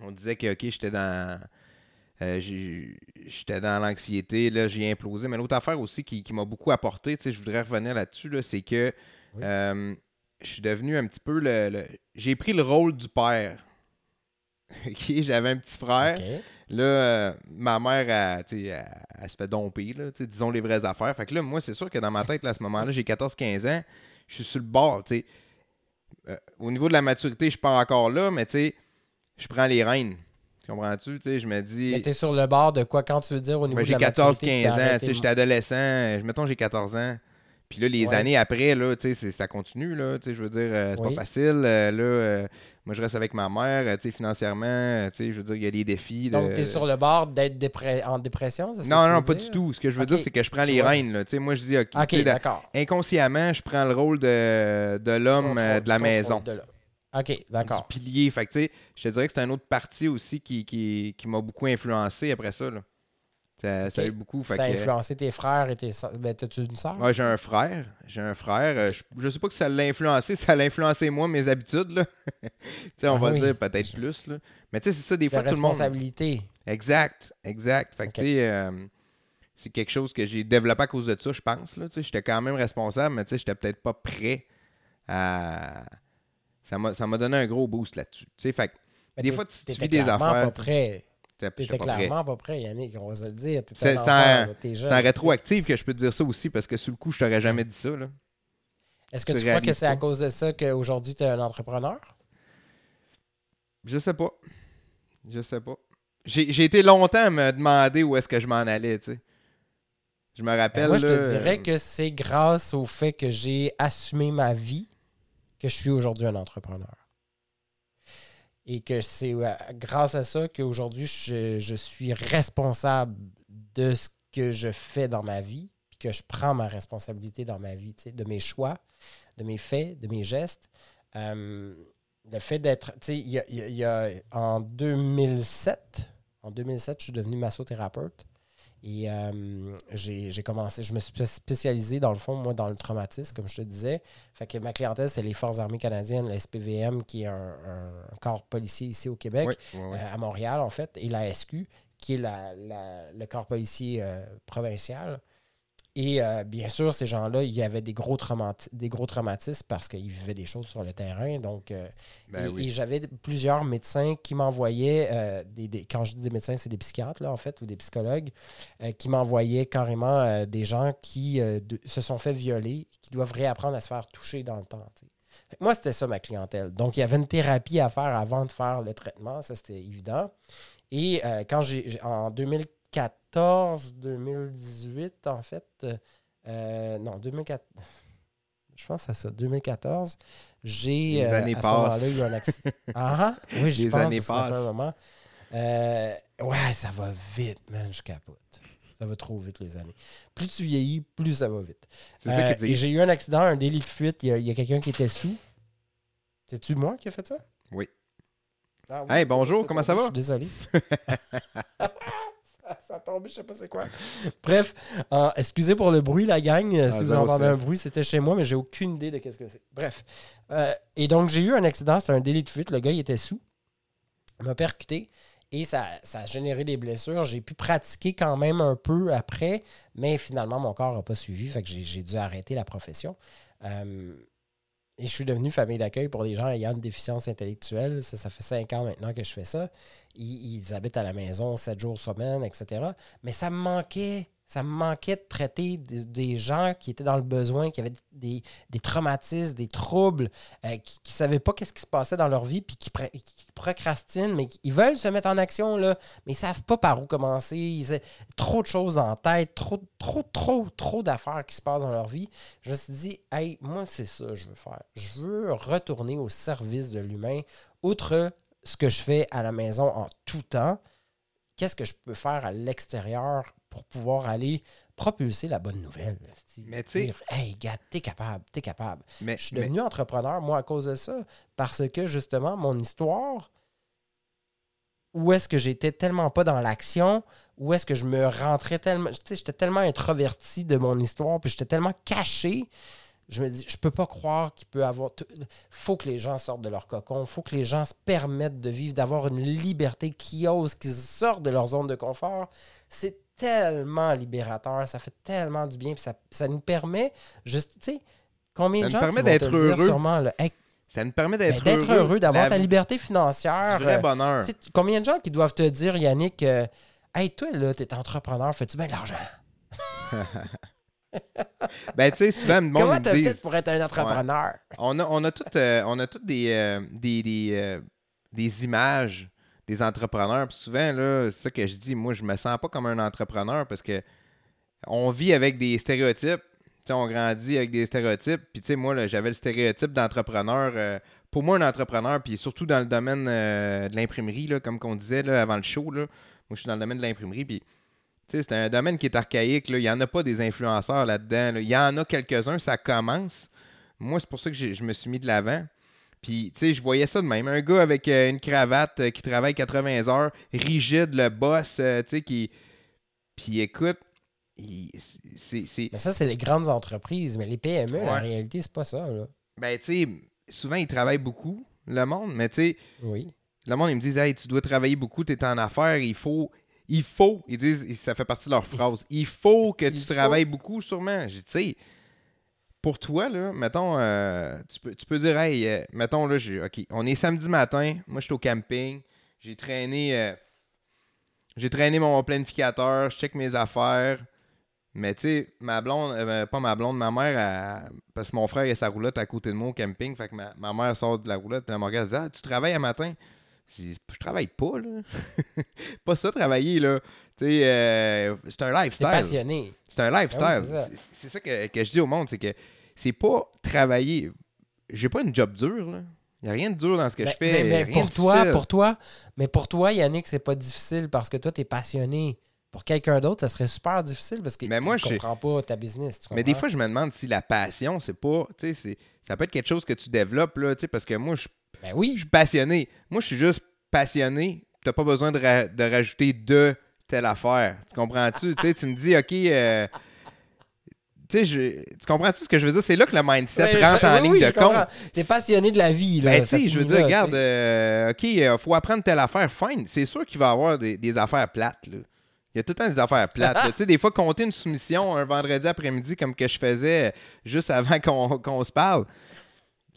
on disait que, OK, j'étais dans. euh, j'étais dans l'anxiété, là, j'ai implosé. Mais l'autre affaire aussi qui, qui m'a beaucoup apporté, tu sais, je voudrais revenir là-dessus, là, c'est que
Oui.
euh, je suis devenu un petit peu le. le- j'ai pris le rôle du père. [laughs] OK, j'avais un petit frère. Là, euh, ma mère, elle, tu sais, elle, elle se fait domper, là, disons les vraies affaires. Fait que là, moi, c'est sûr que dans ma tête, là, à ce moment-là, j'ai 14-15 ans, je suis sur le bord, tu sais. Euh, au niveau de la maturité, je suis pas encore là, mais tu sais, je prends les rênes. Comprends-tu? Tu sais, je me dis...
Mais t'es sur le bord de quoi? Quand tu veux dire au niveau
Ben,
de
j'ai
la maturité,
14-15
puis
ans, tu sais, j'étais adolescent, mettons j'ai 14 ans. Puis là, les
Ouais.
années après, là, ça continue, là, je veux dire, euh, c'est
Oui.
pas facile. euh, là, euh, moi, je reste avec ma mère, euh, tu sais, financièrement, euh, tu sais, je veux dire, il y a des défis.
Donc,
de...
t'es sur le bord d'être en dépression, c'est ça
Non,
que tu
non,
veux
pas
dire?
du tout. Ce que je veux dire, c'est que je prends
Tu
les rênes, là. Tu sais, moi, je dis, OK, tu
d'accord.
inconsciemment, je prends le rôle de, de l'homme
Tu
euh, de la maison.
tu de. OK, d'accord.
Du pilier. Fait que, tu sais, je te dirais que c'est une autre partie aussi qui, qui, qui m'a beaucoup influencé après ça, là. Ça, ça a eu beaucoup.
Ça a
que-
influencé tes frères et tes soeurs. Ben, t'as-tu une soeur?
Ouais, j'ai un frère. J'ai un frère. euh, je, je sais pas que ça l'a influencé. Ça l'a influencé, moi, mes habitudes, là. [laughs] tu sais, on
Ah
va
oui.
dire peut-être plus, là. Mais tu sais, c'est ça, des
de
fois, tout le monde...
responsabilité.
Exact, exact. Fait que,
Ok.
tu sais, euh, c'est quelque chose que j'ai développé à cause de ça, je pense. Là, Tu sais, j'étais quand même responsable, mais tu sais, j'étais peut-être pas prêt à. Ça m'a, donné un gros boost là-dessus. Tu sais, fait que des fois, tu, tu vis des affaires.
pas prêt. T'étais clairement pas prêt, Yannick, on va se le dire.
C'est en- en rétroactive que je peux te dire ça aussi, parce que sur le coup, je t'aurais jamais dit ça.
Est-ce que
tu
crois que c'est à cause de ça qu'aujourd'hui, tu es un entrepreneur?
Je sais pas. Je sais pas. j'ai été longtemps à me demander où est-ce que je m'en allais, tu sais. Je me
Ben,
rappelle.
moi, je
là,
te dirais
euh,
que c'est grâce au fait que j'ai assumé ma vie que je suis aujourd'hui un entrepreneur. Et que c'est euh, grâce à ça qu'aujourd'hui, je, je suis responsable de ce que je fais dans ma vie, puis que je prends ma responsabilité dans ma vie, de mes choix, de mes faits, de mes gestes. Euh, le fait d'être, tu sais, y y a- en 2007, en 2007, je suis devenu massothérapeute. Et euh, j'ai commencé, je me suis spé- spécialisé dans le fond, moi, dans le traumatisme, comme je te disais. Fait que ma clientèle, c'est les Forces armées canadiennes, la SPVM, qui est un, un corps policier ici au Québec, euh, à Montréal, en fait, et la SQ, qui est la- la- le corps policier euh, provincial. Et euh, bien sûr, ces gens-là, il y avait des gros, des gros traumatismes parce qu'ils vivaient des choses sur le terrain. Donc, euh,
Ben
et,
oui.
et j'avais plusieurs médecins qui m'envoyaient, euh, des, des- quand je dis des médecins, c'est des psychiatres, là, en fait, ou des psychologues, qui m'envoyaient carrément des gens qui de- se sont fait violer, qui doivent réapprendre à se faire toucher dans le temps. Moi, c'était ça ma clientèle. Donc, il y avait une thérapie à faire avant de faire le traitement, ça c'était évident. Et euh, quand j'ai j'ai- en 2014, 2018, en fait, euh, non, 2004, je pense à ça, 2014, j'ai
Les
euh,
années
à ce moment-là
passent.
eu un accident. Ah, ah, oui, je
Les
pense
années
que ça fait un moment. Euh, ouais, ça va vite, man, je capote. Ça va trop vite, les années. Plus tu vieillis, plus ça va vite.
C'est
Euh, j'ai eu un accident, un délit de fuite. Il y a, quelqu'un qui était sous. C'est-tu moi qui a fait ça?
Oui.
Ah
Hey, bonjour, comment ça va?
Je suis désolé. [laughs] tombé, je sais pas c'est quoi. [laughs] Bref, euh, excusez pour le bruit, la gang.
Ah,
si vous entendez un bruit, c'était chez moi, mais j'ai aucune idée de qu'est-ce que c'est. Bref. Euh, et donc, j'ai eu un accident, c'était un délit de fuite. Le gars, il était sous. Il m'a percuté. Et ça, ça a généré des blessures. J'ai pu pratiquer quand même un peu après, mais finalement, mon corps n'a pas suivi. Fait que j'ai j'ai dû arrêter la profession. Euh, et je suis devenu famille d'accueil pour des gens ayant une déficience intellectuelle. Ça, ça fait cinq ans maintenant que je fais ça. Ils, habitent à la maison sept jours semaine, etc. Mais ça me manquait. Ça me manquait de traiter des, gens qui étaient dans le besoin, qui avaient des, traumatismes, des troubles, euh, qui ne savaient pas qu'est-ce qui se passait dans leur vie, puis qui, pr- qui procrastinent, mais qui- veulent se mettre en action, mais ils ne savent pas par où commencer. Ils ont trop de choses en tête, trop, trop, trop, trop d'affaires qui se passent dans leur vie. Je me suis dit, hey, moi, c'est ça que je veux faire. Je veux retourner au service de l'humain, outre ce que je fais à la maison en tout temps. Qu'est-ce que je peux faire à l'extérieur pour pouvoir aller propulser la bonne nouvelle?
Mais tu sais-
hey, gars, t'es capable, t'es capable.
Mais,
Je suis
mais-
devenu entrepreneur, moi, à cause de ça, parce que justement, mon histoire, où est-ce que j'étais tellement pas dans l'action, où est-ce que je me rentrais tellement. Tu sais, j'étais tellement introverti de mon histoire, puis j'étais tellement caché. Je me dis, je peux pas croire qu'il peut avoir. tout- faut que les gens sortent de leur cocon, faut que les gens se permettent de vivre, d'avoir une liberté qui ose, qui sortent de leur zone de confort. C'est tellement libérateur, ça fait tellement du bien, puis ça, ça nous permet juste, tu sais, combien
Ça
de gens
permet d'être heureux.
sûrement, là, Hey,
ça nous permet
ben,
d'être
heureux, d'avoir
La-
ta liberté
du
financière.
vrai
euh,
bonheur.
combien de gens qui doivent te dire, Yannick, euh, Hey, toi, là, t'es entrepreneur, fais-tu bien de l'argent? [laughs] [laughs]
Ben, tu sais, souvent, le monde
Comment
me
t'as fait pour être un entrepreneur?
on a, on a toutes euh, a toutes des, euh, des, des, euh, des images des entrepreneurs. Puis souvent, là, c'est ça que je dis, moi, je me sens pas comme un entrepreneur parce que on vit avec des stéréotypes. Tu sais, on grandit avec des stéréotypes. Puis, tu sais, moi, j'avais le stéréotype d'entrepreneur. euh, pour moi, un entrepreneur, puis surtout dans le domaine euh, de l'imprimerie, comme qu'on disait là, avant le show, là, moi, je suis dans le domaine de l'imprimerie. Puis, c'est un domaine qui est archaïque. là. Il n'y en a pas des influenceurs là-dedans. là. Il y en a quelques-uns, ça commence. Moi, c'est pour ça que je me suis mis de l'avant. Puis, tu sais, je voyais ça de même. Un gars avec euh, une cravate euh, qui travaille 80 heures, rigide, le boss, euh, tu sais, qui. Puis, écoute, il- c'est.
Mais ça, c'est les grandes entreprises. Mais les PME, la
Ouais.
réalité, c'est pas ça. Là.
Ben, tu sais, souvent, ils travaillent beaucoup, le monde, mais tu sais,
Oui.
le monde, ils me disent, hey, tu dois travailler beaucoup, tu es en affaires, il faut. Il faut, ils disent, ça fait partie de leur phrase, il faut que
Il
tu
faut.
travailles beaucoup, sûrement. Dit, tu sais, pour toi, là, mettons, euh, tu, peux, tu peux dire, hey, euh, mettons, là, OK, on est samedi matin, moi, je suis au camping, j'ai traîné, euh, j'ai traîné mon planificateur, je check mes affaires, mais tu sais, ma blonde, euh, pas ma blonde, ma mère, elle- parce que mon frère il a sa roulotte à côté de moi au camping, fait que ma, ma mère sort de la roulotte, puis elle me regarde, elle dit, ah, tu travailles à matin? Je travaille pas, là. [laughs] pas ça, travailler, là. Tu sais, euh, c'est un
C'est
lifestyle.
passionné.
C'est un lifestyle.
Ah oui, c'est ça.
C'est- c'est ça que, que je dis au monde, c'est que c'est pas travailler. J'ai pas une job dure, là. Il n'y a rien de dur dans ce que
Ben-
je fais.
mais- mais
rien
pour toi,
difficile.
pour toi, mais pour toi, Yannick, c'est pas difficile parce que toi, tu es passionné. Pour quelqu'un d'autre, ça serait super difficile parce qu'il
Mais moi,
ne
je-
comprend pas ta business. tu
Mais des
comprends?
fois, je me demande si la passion, c'est pas. Tu sais, c'est- ça peut être quelque chose que tu développes, là, tu sais, parce que moi, je
Ben
je
oui.
suis passionné. Moi, je suis juste passionné. T'as pas besoin de, ra- de rajouter de telle affaire. Tu comprends-tu? tu sais, tu me dis, OK. euh, tu sais, je- tu comprends-tu ce que je veux dire? C'est là que le mindset
Ouais,
rentre
je-
en
oui,
ligne
oui,
de
je
compte.
T'es passionné de la vie, là.
Ben, tu sais, je veux dire,
là,
regarde, euh, OK, il faut apprendre telle affaire, fine. C'est sûr qu'il va y avoir des, des affaires plates, là. Il y a tout le temps des affaires plates. tu sais, des fois, compter une soumission un vendredi après-midi comme que je faisais juste avant [laughs] qu'on qu'on se parle,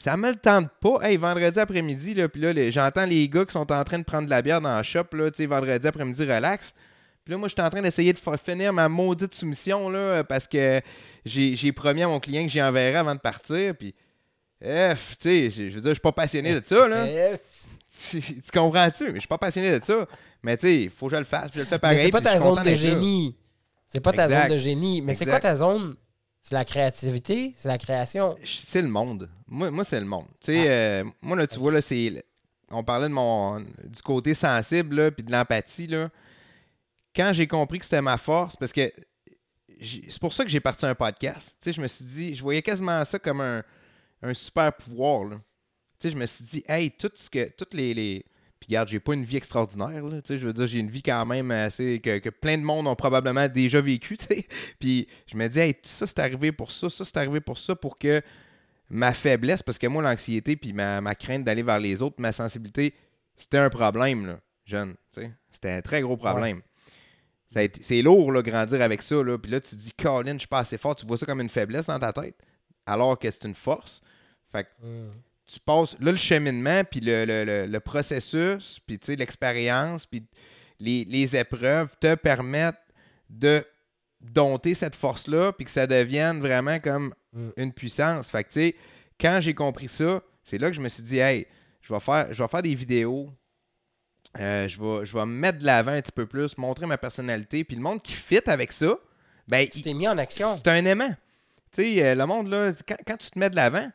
ça me le tente pas. Hey, vendredi après-midi, là, puis là, les- j'entends les gars qui sont en train de prendre de la bière dans le shop, là, tu sais, vendredi après-midi, relax. Puis là, moi, je suis en train d'essayer de finir ma maudite soumission, là, parce que j'ai j'ai promis à mon client que j'y enverrai avant de partir, puis... eh, tu sais, je veux dire, je suis pas passionné de ça, là. Tu, tu comprends-tu? Mais je suis pas passionné de ça. Mais tu sais, il faut que je le fasse, puis je le fais pareil.
mais c'est pas ta zone de génie. C'est pas ta
Exact.
zone de génie. Mais c'est quoi ta zone? C'est la créativité? C'est la création?
C'est le monde. Moi, moi c'est le monde. Tu sais, euh, moi, là, tu vois, là, c'est. On parlait de mon du côté sensible, puis de l'empathie, là. Quand j'ai compris que c'était ma force, parce que c'est pour ça que j'ai parti un podcast. Tu sais, je me suis dit, je voyais quasiment ça comme un, un super pouvoir, là. Tu sais, je me suis dit, hey, tout ce que. Toutes les. les... Puis regarde, j'ai pas une vie extraordinaire, là. Tu sais, je veux dire, j'ai une vie quand même assez. Que, que plein de monde ont probablement déjà vécu, [laughs] tu sais. Puis je me dis, hey, tout ça, c'est arrivé pour ça, ça, c'est arrivé pour ça, pour que ma faiblesse, parce que moi, l'anxiété, puis ma, ma crainte d'aller vers les autres, ma sensibilité, c'était un problème, là, jeune. tu sais. C'était un très gros problème. C'est lourd, là, grandir avec ça. Là. Puis là, tu te dis, Colin, je suis pas assez fort. Tu vois ça comme une faiblesse dans ta tête, alors que c'est une force. Fait que tu passes, là, le cheminement, puis le, le- le- le processus, puis tu sais, l'expérience, puis les, les épreuves te permettent de dompter cette force-là, puis que ça devienne vraiment comme
Mm.
une puissance. Fait que, tu sais, quand j'ai compris ça, c'est là que je me suis dit, hey, je vais faire, je vais faire des vidéos, euh, je, vais, je vais me mettre de l'avant un petit peu plus, montrer ma personnalité, puis le monde qui fit avec ça, ben,
Tu t'es mis en action.
c'est un aimant. Tu sais, euh, le monde, là, quand, quand tu te mets de l'avant,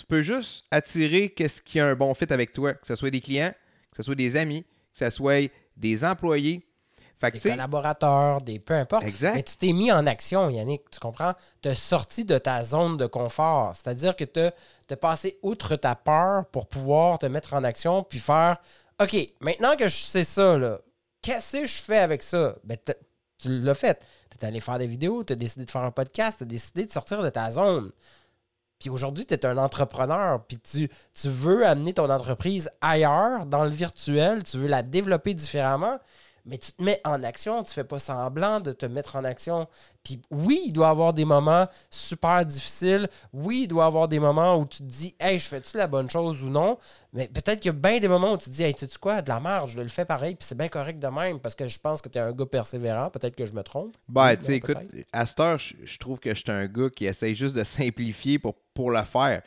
tu peux juste attirer qu'est-ce qui a un bon fit avec toi. Que ce soit des clients, que ce soit des amis, que ce soit des employés. Fait que,
Des collaborateurs, des peu importe.
Exact.
Mais tu t'es mis en action, Yannick, tu comprends? Tu as sorti de ta zone de confort. C'est-à-dire que tu as passé outre ta peur pour pouvoir te mettre en action puis faire OK, maintenant que je sais ça, qu'est-ce que je fais avec ça? Ben, tu l'as fait. Tu es allé faire des vidéos, tu as décidé de faire un podcast, tu as décidé de sortir de ta zone. Puis aujourd'hui, tu es un entrepreneur, puis tu, veux amener ton entreprise ailleurs, dans le virtuel, tu veux la développer différemment, mais tu te mets en action, tu fais pas semblant de te mettre en action. Puis oui, il doit y avoir des moments super difficiles. Oui, il doit y avoir des moments où tu te dis, hey, je fais-tu la bonne chose ou non? Mais peut-être qu'il y a bien des moments où tu te dis, hey, tu sais quoi, de la marge, je le fais pareil, puis c'est bien correct de même, parce que je pense que tu es un gars persévérant. Peut-être que je me trompe.
ben, tu sais,
non,
écoute, à cette heure, je, je trouve que je suis un gars qui essaye juste de simplifier pour, pour le faire.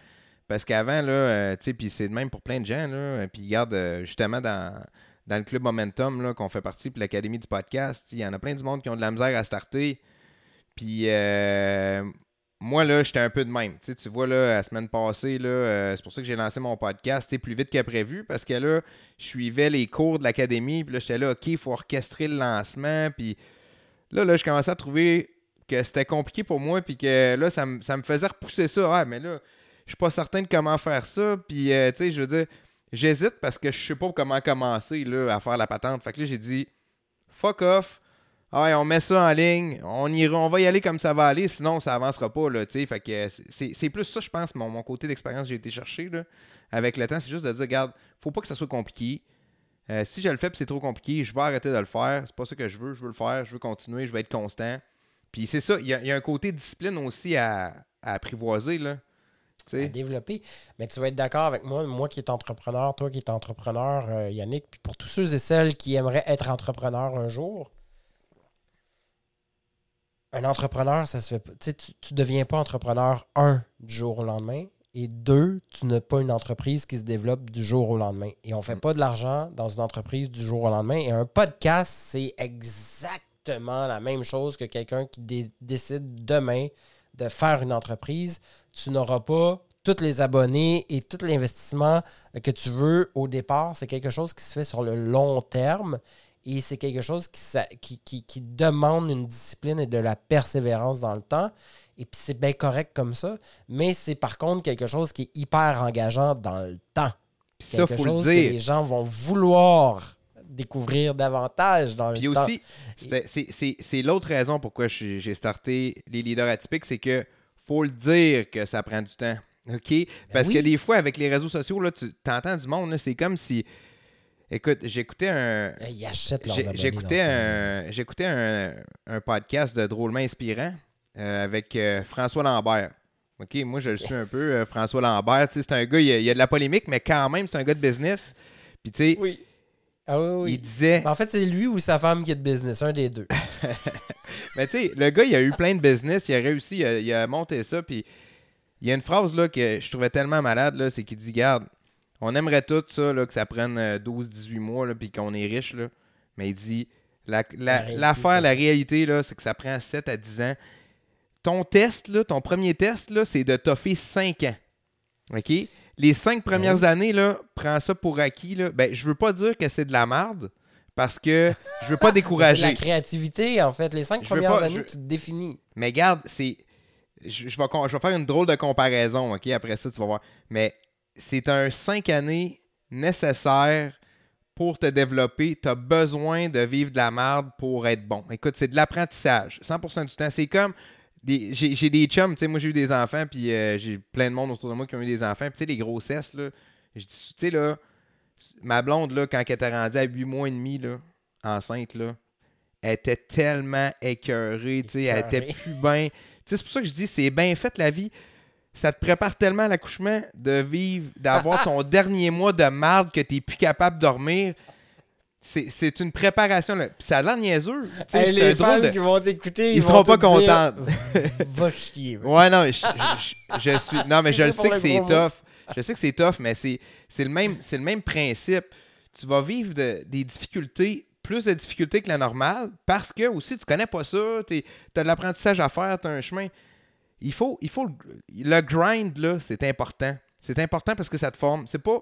Parce qu'avant, là, euh, tu sais, puis c'est de même pour plein de gens, là. Puis regarde, euh, justement, dans, dans le club Momentum, qu'on fait partie, puis l'Académie du podcast, il y en a plein du monde qui ont de la misère à starter. Puis euh, moi, là, j'étais un peu de même. Tu vois, là, la semaine passée, euh, c'est pour ça que j'ai lancé mon podcast plus vite que prévu, parce que là, je suivais les cours de l'académie, puis là, j'étais là, OK, il faut orchestrer le lancement, puis là, là, je commençais à trouver que c'était compliqué pour moi, puis que là, ça me faisait repousser ça. Ah, mais là, je suis pas certain de comment faire ça, puis, euh, tu sais, je veux dire, j'hésite parce que je sais pas comment commencer, là, à faire la patente. Fait que là, j'ai dit, fuck off, ah ouais, on met ça en ligne, on on va y aller comme ça va aller, sinon ça avancera pas, là. Fait que c'est- plus ça, je pense, mon, mon côté d'expérience que j'ai été chercher, là, avec le temps, c'est juste de dire, regarde, faut pas que ça soit compliqué. Euh, si je le fais et c'est trop compliqué, je vais arrêter de le faire. C'est pas ça que je veux. Je veux le faire, je veux continuer, je veux être constant. Puis c'est ça, il y, y a un côté discipline aussi à, à apprivoiser, là.
À développer. Mais tu vas être d'accord avec moi, moi qui est entrepreneur, toi qui es entrepreneur, euh, Yannick, puis pour tous ceux et celles qui aimeraient être entrepreneurs un jour, un entrepreneur, ça se fait pas. Tu sais, tu, tu deviens pas entrepreneur un du jour au lendemain. Et deux, tu n'as pas une entreprise qui se développe du jour au lendemain. Et on ne fait
Mm.
pas de l'argent dans une entreprise du jour au lendemain. Et un podcast, c'est exactement la même chose que quelqu'un qui dé- décide demain de faire une entreprise. Tu n'auras pas tous les abonnés et tout l'investissement que tu veux au départ. C'est quelque chose qui se fait sur le long terme. Et c'est quelque chose qui, sa- qui, qui- qui demande une discipline et de la persévérance dans le temps. Et puis c'est bien correct comme ça. Mais c'est par contre quelque chose qui est hyper engageant dans le temps.
Puis ça,
quelque
faut le
chose que les
dire.
gens vont vouloir découvrir davantage dans le
Puis
temps.
aussi, c'était- c'est- l'autre raison pourquoi j'ai starté les leaders atypiques, c'est que faut le dire que ça prend du temps. OK? Parce
oui.
que des fois, avec les réseaux sociaux, là, tu entends du monde, c'est comme si. Écoute, j'écoutais un.
Ils achètent leurs
j'ai-
abonnés.
J'écoutais un, j'écoutais un, un podcast de drôlement inspirant euh, avec euh, François Lambert. OK, moi je le suis un [laughs] peu, euh, François Lambert. C'est un gars, il y, a, a de la polémique, mais quand même, c'est un gars de business. Puis tu sais,
Oui. Ah oui, oui.
il disait.
En fait, c'est lui ou sa femme qui est de business, un des deux. [laughs]
Mais tu sais, le gars, il a eu plein de business, il a réussi, il a, il a monté ça, puis il y a une phrase là que je trouvais tellement malade, là, c'est qu'il dit, garde, on aimerait tout ça, là, que ça prenne euh, 12-18 mois, là, puis qu'on est riche, là. Mais il dit, la- la-
réalité,
l'affaire, la, réalité, là, c'est que ça prend 7 à 10 ans. Ton test, là, ton premier test, là, c'est de toffer 5 ans. OK? Les 5 premières années, là, prends ça pour acquis, là. Ben, je veux pas dire que c'est de la merde, parce que je veux pas [laughs]
C'est de
décourager.
la créativité, en fait. Les cinq
Je
premières
pas-
années,
je-
tu te définis.
Mais garde, c'est. Je, je vais, con- je vais faire une drôle de comparaison, OK? Après ça, tu vas voir. Mais c'est un 5 années nécessaire pour te développer. Tu as besoin de vivre de la merde pour être bon. Écoute, c'est de l'apprentissage. 100% du temps. C'est comme. J'ai des chums, tu sais, moi j'ai eu des enfants, puis euh, j'ai plein de monde autour de moi qui ont eu des enfants. Puis tu sais, les grossesses, là, je dis, tu sais, là, ma blonde, là, quand elle était rendue à 8 mois et demi, là, enceinte, là, elle était tellement écœurée, tu sais, elle était plus bien. Tu sais, c'est pour ça que je dis, c'est bien fait la vie. Ça te prépare tellement à l'accouchement de vivre, d'avoir [laughs] ton dernier mois de marde que t'es plus capable de dormir. C'est une préparation. Là. Puis ça a l'air niaiseux.
Hey, les femmes
de-
qui vont t'écouter,
Ils
ils,
seront pas
dire,
contentes. [laughs]
Va chier. man.
Ouais, non, mais je, je- suis. Non, mais [laughs] je le sais que c'est tough. Je sais que c'est tough, mais c'est le même, le même principe. Tu vas vivre de- des difficultés, plus de difficultés que la normale, parce que aussi tu connais pas ça, tu as de l'apprentissage à faire, tu as un chemin. Il faut, il faut le, le grind, là, c'est important. C'est important parce que ça te forme. C'est pas.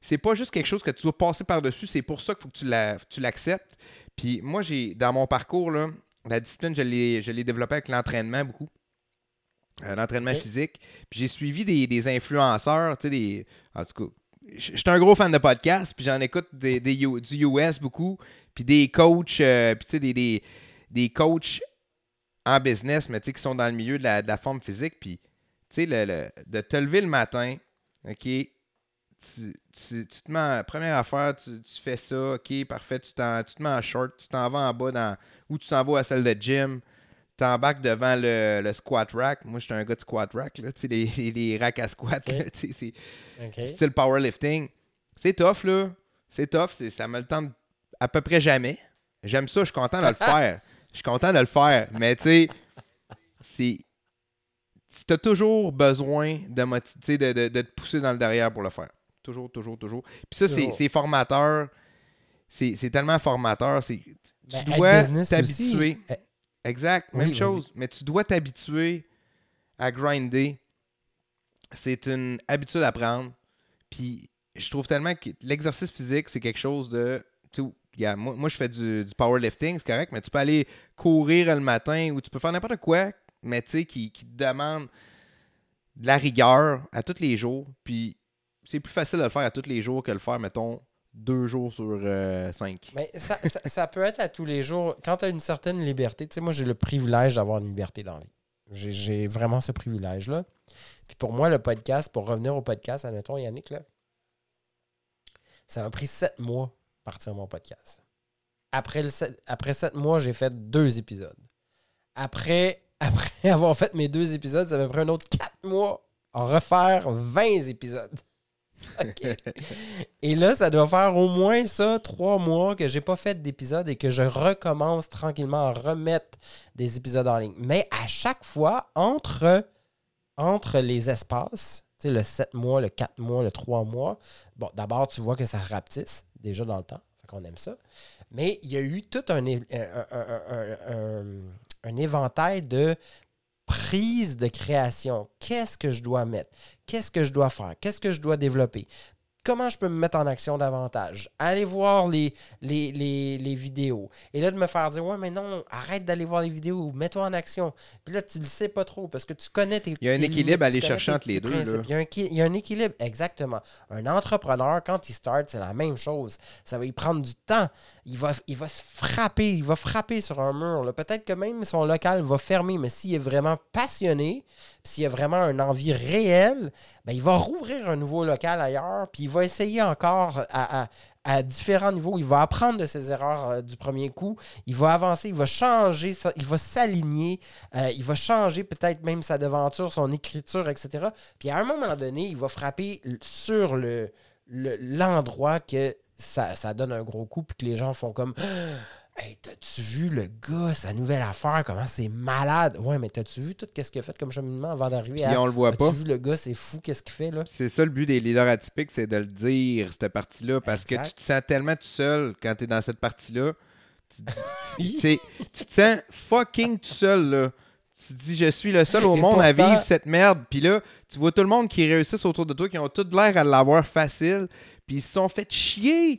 C'est pas juste quelque chose que tu dois passer par-dessus, c'est pour ça qu'il faut que tu la- tu l'acceptes. Puis moi, j'ai dans mon parcours, là, la discipline, je l'ai développée avec l'entraînement beaucoup. Euh, l'entraînement physique. Puis j'ai suivi des, des influenceurs, tu sais, des. En tout cas, je suis un gros fan de podcasts, puis j'en écoute des, du US beaucoup, puis des coachs, euh, puis tu sais, des, des, des coachs en business, mais tu sais, qui sont dans le milieu de la, de la forme physique, puis tu sais, le, le- de te lever le matin, OK, tu, tu- tu te mets, première affaire, tu, tu fais ça, OK, parfait, tu, t'en- tu te mets en short, tu t'en vas en bas dans, ou tu t'en vas à la salle de gym, t'embarques devant le, le squat rack. Moi, j'étais un gars de squat rack, là, tu sais, les, les, les racks à squat,
Ok.
là, tu sais, c'est
OK.
style powerlifting. C'est tough, là. C'est tough, c'est- ça me le tente à peu près jamais. J'aime ça, je suis content de le [laughs] faire. Je suis content de le faire, mais tu sais, c'est... Tu as toujours besoin de, tu de, de- de te pousser dans le derrière pour le faire. Toujours, toujours, toujours. Puis ça, c'est formateur. C'est tellement formateur. Tu
Ben,
dois t'habituer.
euh,
Exact,
Oui,
même chose. Mais tu dois t'habituer à grinder. C'est une habitude à prendre. Puis je trouve tellement que l'exercice physique, c'est quelque chose de. moi, moi, je fais du, du powerlifting, c'est correct, mais tu peux aller courir le matin ou tu peux faire n'importe quoi, mais tu sais, qui, qui te demande de la rigueur à tous les jours. Puis c'est plus facile de le faire à tous les jours que le faire, mettons, deux jours sur euh, cinq.
Mais ça, ça, peut être à tous les jours. Quand tu as une certaine liberté, tu sais, moi, j'ai le privilège d'avoir une liberté dans la vie. J'ai- J'ai vraiment ce privilège-là. Puis pour moi, le podcast, pour revenir au podcast, admettons, Yannick, là, ça m'a pris sept mois partir mon podcast. Après, le sept, après sept mois, j'ai fait deux épisodes. Après, [laughs] après avoir fait mes deux épisodes, ça m'a pris un autre quatre mois à refaire 20 épisodes. [laughs] OK. Et là, ça doit faire au moins ça, trois mois que j'ai pas fait d'épisode et que je recommence tranquillement à remettre des épisodes en ligne. Mais à chaque fois, entre, entre les espaces, Tu sais, le 7 mois, le 4 mois, le 3 mois. Bon, d'abord, tu vois que ça rapetisse déjà dans le temps. Fait qu'on aime ça. Mais il y a eu tout un, un- un- un éventail de prise de création. Qu'est-ce que je dois mettre? Qu'est-ce que je dois faire? Qu'est-ce que je dois développer? Comment je peux me mettre en action davantage? Aller voir les, les, les- les vidéos. Et là, de me faire dire, ouais, mais non, arrête d'aller voir les vidéos, mets-toi en action. Puis là, tu le sais pas trop parce que tu connais tes.
Il y a un équilibre à aller chercher entre les deux, là.
Il y, a un, qui- il y a un équilibre, exactement. Un entrepreneur, quand il start, c'est la même chose. Ça va y prendre du temps. Il va, il va se frapper, il va frapper sur un mur. Peut-être que même son local va fermer, mais s'il est vraiment passionné, s'il a vraiment une envie réelle, ben, il va rouvrir un nouveau local ailleurs, puis il va essayer encore à, à- différents niveaux. Il va apprendre de ses erreurs euh, du premier coup. Il va avancer, il va changer, il va s'aligner, euh, il va changer peut-être même sa devanture, son écriture, etc. Puis à un moment donné, il va frapper sur le- l'endroit que ça, ça donne un gros coup, puis que les gens font comme [gasps] Hey, t'as-tu vu le gars, sa nouvelle affaire, comment c'est malade? Ouais, mais t'as-tu vu tout ce qu'il a fait comme cheminement avant d'arriver à.
on le voit pas.
vu le gars, c'est fou, qu'est-ce qu'il fait là?
C'est ça le but des leaders atypiques, c'est de le dire, cette partie-là, parce que tu te sens tellement tout seul quand tu es dans cette partie-là. Tu, [laughs] tu- te sens fucking tout seul, là. Tu te dis, je suis le seul au
Et
monde à vivre cette merde. Puis là, tu vois tout le monde qui réussissent autour de toi, qui ont tout l'air à l'avoir facile, puis ils se sont fait chier.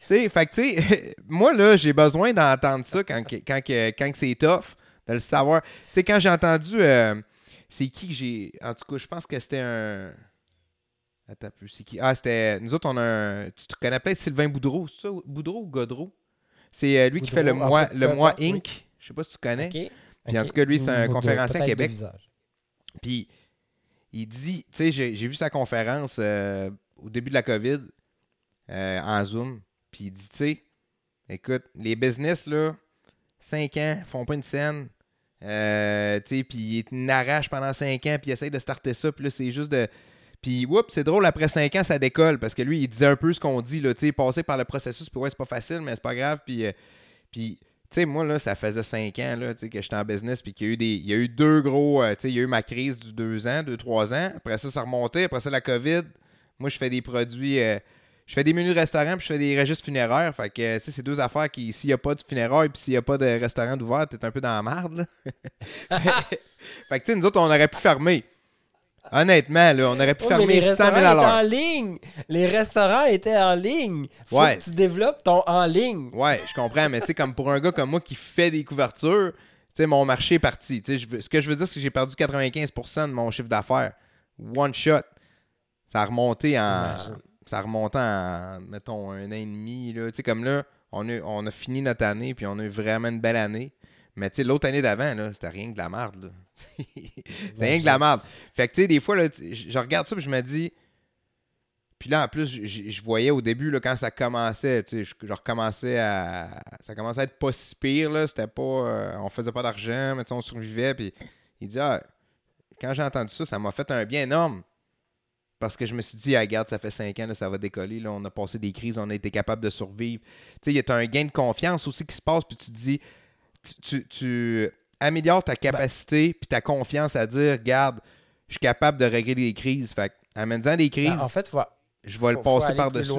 Tu sais, fait que, tu sais, [laughs] moi, là, j'ai besoin d'entendre ça quand, que- quand, que- quand que c'est tough, de le savoir. Tu sais, quand j'ai entendu. euh, c'est qui que j'ai. En tout cas, je pense que c'était un. Attends un peu, c'est qui? Ah, c'était. Nous autres, on a un. Tu te connais peut-être Sylvain Boudreau, c'est ça Boudreau ou Godreau? C'est euh, lui qui fait le
cas,
le mois
importe, oui.
Inc. Je sais pas si tu connais.
OK.
Puis en tout cas, lui, c'est un conférencier à Québec. Puis il dit, tu sais, j'ai j'ai vu sa conférence euh, au début de la COVID euh, en Zoom. Puis il dit, tu sais, écoute, les business, là, 5 ans, font pas une scène. Euh, tu sais, puis ils n'arrachent pendant 5 ans, puis ils essayent de starter ça. Puis là, c'est juste de. Puis, oups, c'est drôle, après 5 ans, ça décolle. Parce que lui, il disait un peu ce qu'on dit, là, tu sais, passer par le processus. Puis ouais, c'est pas facile, mais c'est pas grave. Puis, euh, tu sais, moi, là, ça faisait 5 ans là, que j'étais en business, puis qu'il y a eu des. Il y a eu deux gros. tu sais, il y a eu ma crise du 2 ans, 2-3 ans. Après ça, ça remontait. Après ça, la COVID. Moi, je fais des produits. Je fais des menus de restaurant, puis je fais des registres funéraires. Fait que, c'est deux affaires qui, s'il n'y a pas de funéraire, puis s'il n'y a pas de restaurant d'ouvert, t'es un peu dans la marde, là. [laughs] fait que, tu sais, nous autres, on aurait pu fermer. Honnêtement, là, on aurait pu
mais
fermer
les
100 000
restaurants
à
étaient
l'heure.
en ligne. Les restaurants étaient en ligne. Faut
Ouais.
que tu développes ton en ligne.
Ouais, je comprends, mais tu sais, comme pour un gars comme moi qui fait des couvertures, tu sais, mon marché est parti. Tu sais, ce que je veux dire, c'est que j'ai perdu 95% de mon chiffre d'affaires. One shot. Ça a remonté en.
Imagine.
Ça a remonté en, mettons, un an et demi. Là. Tu sais, comme là, on a, on a fini notre année, puis on a eu vraiment une belle année. Mais tu sais, l'autre année d'avant, c'était rien que de la merde. [laughs] c'était rien que de la merde. Fait que tu sais, des fois, là, je regarde ça, puis je me dis. Puis là, en plus, je, voyais au début, là, quand ça commençait, tu sais, je, recommençais à. Ça commençait à être pas si pire, là. C'était pas. euh, on faisait pas d'argent, mais tu sais, on survivait. Puis il dit, ah, quand j'ai entendu ça, ça m'a fait un bien énorme. Parce que je me suis dit, ah, regarde, ça fait 5 ans, là, ça va décoller. Là, on a passé des crises, on a été capable de survivre. Tu sais, il y a un gain de confiance aussi qui se passe, puis tu te dis, tu, tu- tu améliores ta capacité, puis ta confiance à dire, regarde, je suis capable de régler des crises. Fait amène-en des crises,
Ben, en fait, faut,
je vais le
faut-
passer par-dessus.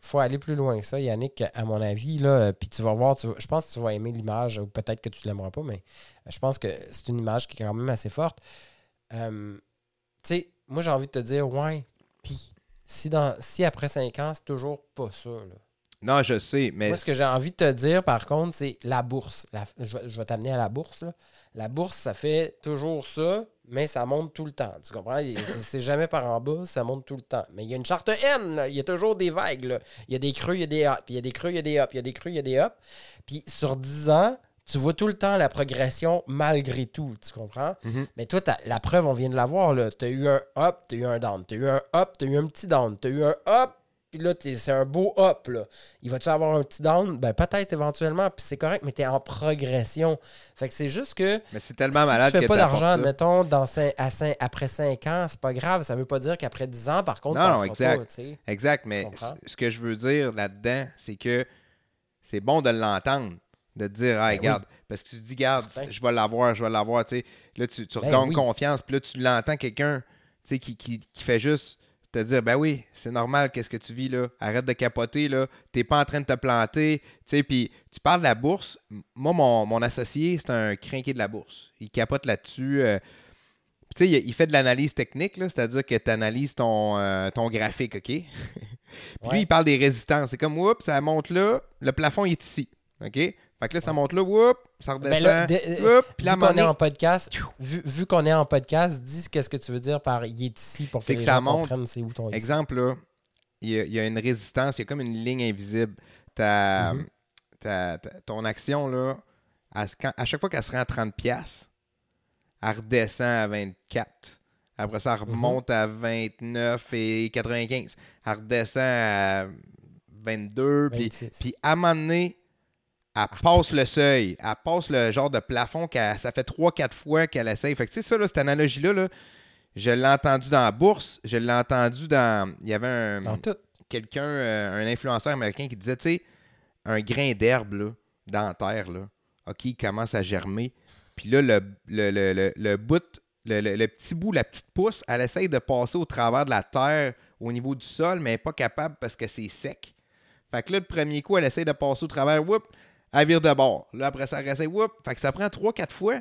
faut aller plus loin que ça, Yannick, à mon avis. Là, euh, puis tu vas voir, tu je pense que tu vas aimer l'image, ou peut-être que tu ne l'aimeras pas, mais euh, je pense que c'est une image qui est quand même assez forte. Euh, tu sais, moi, j'ai envie de te dire, ouais, puis si, dans, si après 5 ans, c'est toujours pas ça, là.
Non, je sais, mais
Moi, ce que j'ai envie de te dire, par contre, c'est la bourse. La- je, vais, je vais t'amener à la bourse. là. La bourse, ça fait toujours ça, mais ça monte tout le temps. Tu comprends? C'est jamais par en bas, ça monte tout le temps. Mais il y a une charte N, là. il y a toujours des vagues. là. Il y a des creux, il y a des. Puis il y a des creux, il y a des ups. Il y a des creux, il y a des ups. Puis sur 10 ans, tu vois tout le temps la progression malgré tout. Tu comprends?
Mhm.
Mais toi, la preuve, on vient de la voir. Tu as eu un up, tu as eu un down. Tu as eu un up, tu as eu un petit down. Tu as eu un up, puis là, c'est un beau up. Là. Il va-tu avoir un petit down? Ben, peut-être éventuellement, puis c'est correct, mais tu es en progression. Fait que c'est juste que
mais c'est tellement
si
malade
tu fais
que
pas d'argent, mettons, dans à après 5 ans, c'est pas grave. Ça veut pas dire qu'après 10 ans, par contre,
Non, non, exact.
pas, tu sais.
Exact, mais ce que je veux dire là-dedans, c'est que c'est bon de l'entendre, de te dire, ah,
Ben
regarde, parce que tu te dis, regarde,
Certain.
je vais l'avoir, je vais l'avoir, tu sais. Là, tu, tu
Ben
regagnes
oui.
confiance, puis là, tu l'entends quelqu'un, tu sais, qui, qui, qui fait juste te dire ben oui, c'est normal, qu'est-ce que tu vis là? Arrête de capoter là, t'es pas en train de te planter. Tu sais, puis tu parles de la bourse. Moi, mon, mon associé, c'est un crinqué de la bourse. Il capote là-dessus. euh. tu sais, il, il fait de l'analyse technique, là, c'est-à-dire que tu analyses ton, euh, ton graphique, OK? [laughs] puis lui, il parle des résistances. C'est comme, oups, ça monte là, le plafond il est ici. OK? Fait que là, ça monte là, oups, ça redescend.
Ben là, de-
puis
vu qu'on est en podcast, vu, vu qu'on est en podcast, dis qu'est-ce que tu veux dire par il est ici pour que les
que ça
gens comprennent c'est où ton.
Exemple, là, il y, a, il y a une résistance, il y a comme une ligne invisible. Ta,
Mhm.
ta- ta- ton action, là, à, ce- quand- à chaque fois qu'elle se rend à 30$, piastres, elle redescend à 24$. Après ça, elle
Mhm.
remonte à 29,95$. Elle redescend à 22$. Puis,
26.
puis à un moment donné, elle passe le seuil. Elle passe le genre de plafond. qu'elle- ça fait 3-4 fois qu'elle essaye. Fait que tu sais, ça, là, cette analogie-là, là, je l'ai entendu dans la bourse. Je l'ai entendu dans. Il y avait un
Dans tout.
quelqu'un, euh, un influenceur américain qui disait, tu sais, un grain d'herbe là, dans la terre, là, OK, il commence à germer. Puis là, le, le, le, le- le bout, le, le- le petit bout, la petite pousse, elle essaye de passer au travers de la terre au niveau du sol, mais elle n'est pas capable parce que c'est sec. Fait que là, le premier coup, elle essaye de passer au travers, whoop, elle vire de bord. Là, après ça, essaye, whoop. Fait que ça prend 3-4 fois.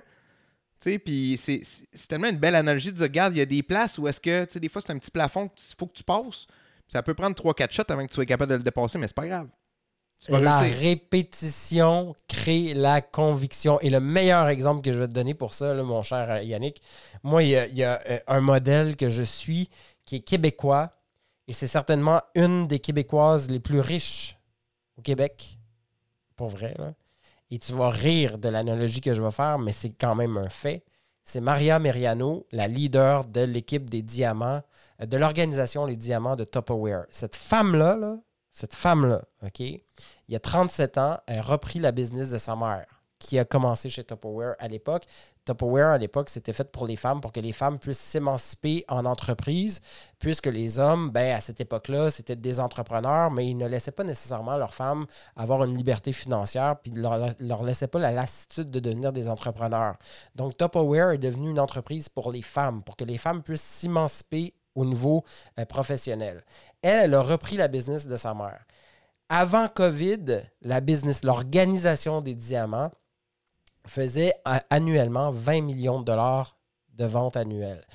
Tu sais, puis c'est tellement une belle analogie de dire, regarde, il y a des places où est-ce que, tu sais, des fois, c'est un petit plafond qu'il faut que tu passes. Ça peut prendre 3-4 shots avant que tu sois capable de le dépasser, mais c'est pas grave.
La
réussir.
répétition crée la conviction. Et le meilleur exemple que je vais te donner pour ça, là, mon cher euh, Yannick, moi, il y a, il y a, euh, un modèle que je suis qui est québécois. Et c'est certainement une des Québécoises les plus riches au Québec. Pour vrai, là. Et tu vas rire de l'analogie que je vais faire, mais c'est quand même un fait. C'est Maria Meriano, la leader de l'équipe des diamants, euh, de l'organisation Les Diamants de Tupperware. Cette femme-là, là, cette femme-là, OK, il y a 37 ans, elle a repris la business de sa mère, qui a commencé chez Tupperware à l'époque. Tupperware, à l'époque, c'était fait pour les femmes, pour que les femmes puissent s'émanciper en entreprise, puisque les hommes, ben, à cette époque-là, c'était des entrepreneurs, mais ils ne laissaient pas nécessairement leurs femmes avoir une liberté financière, puis ne leur, laissaient pas la lassitude de devenir des entrepreneurs. Donc, Tupperware est devenu une entreprise pour les femmes, pour que les femmes puissent s'émanciper au niveau euh, professionnel. Elle, elle a repris la business de sa mère. Avant COVID, la business, l'organisation des diamants faisait annuellement 20 millions de dollars de ventes annuelles.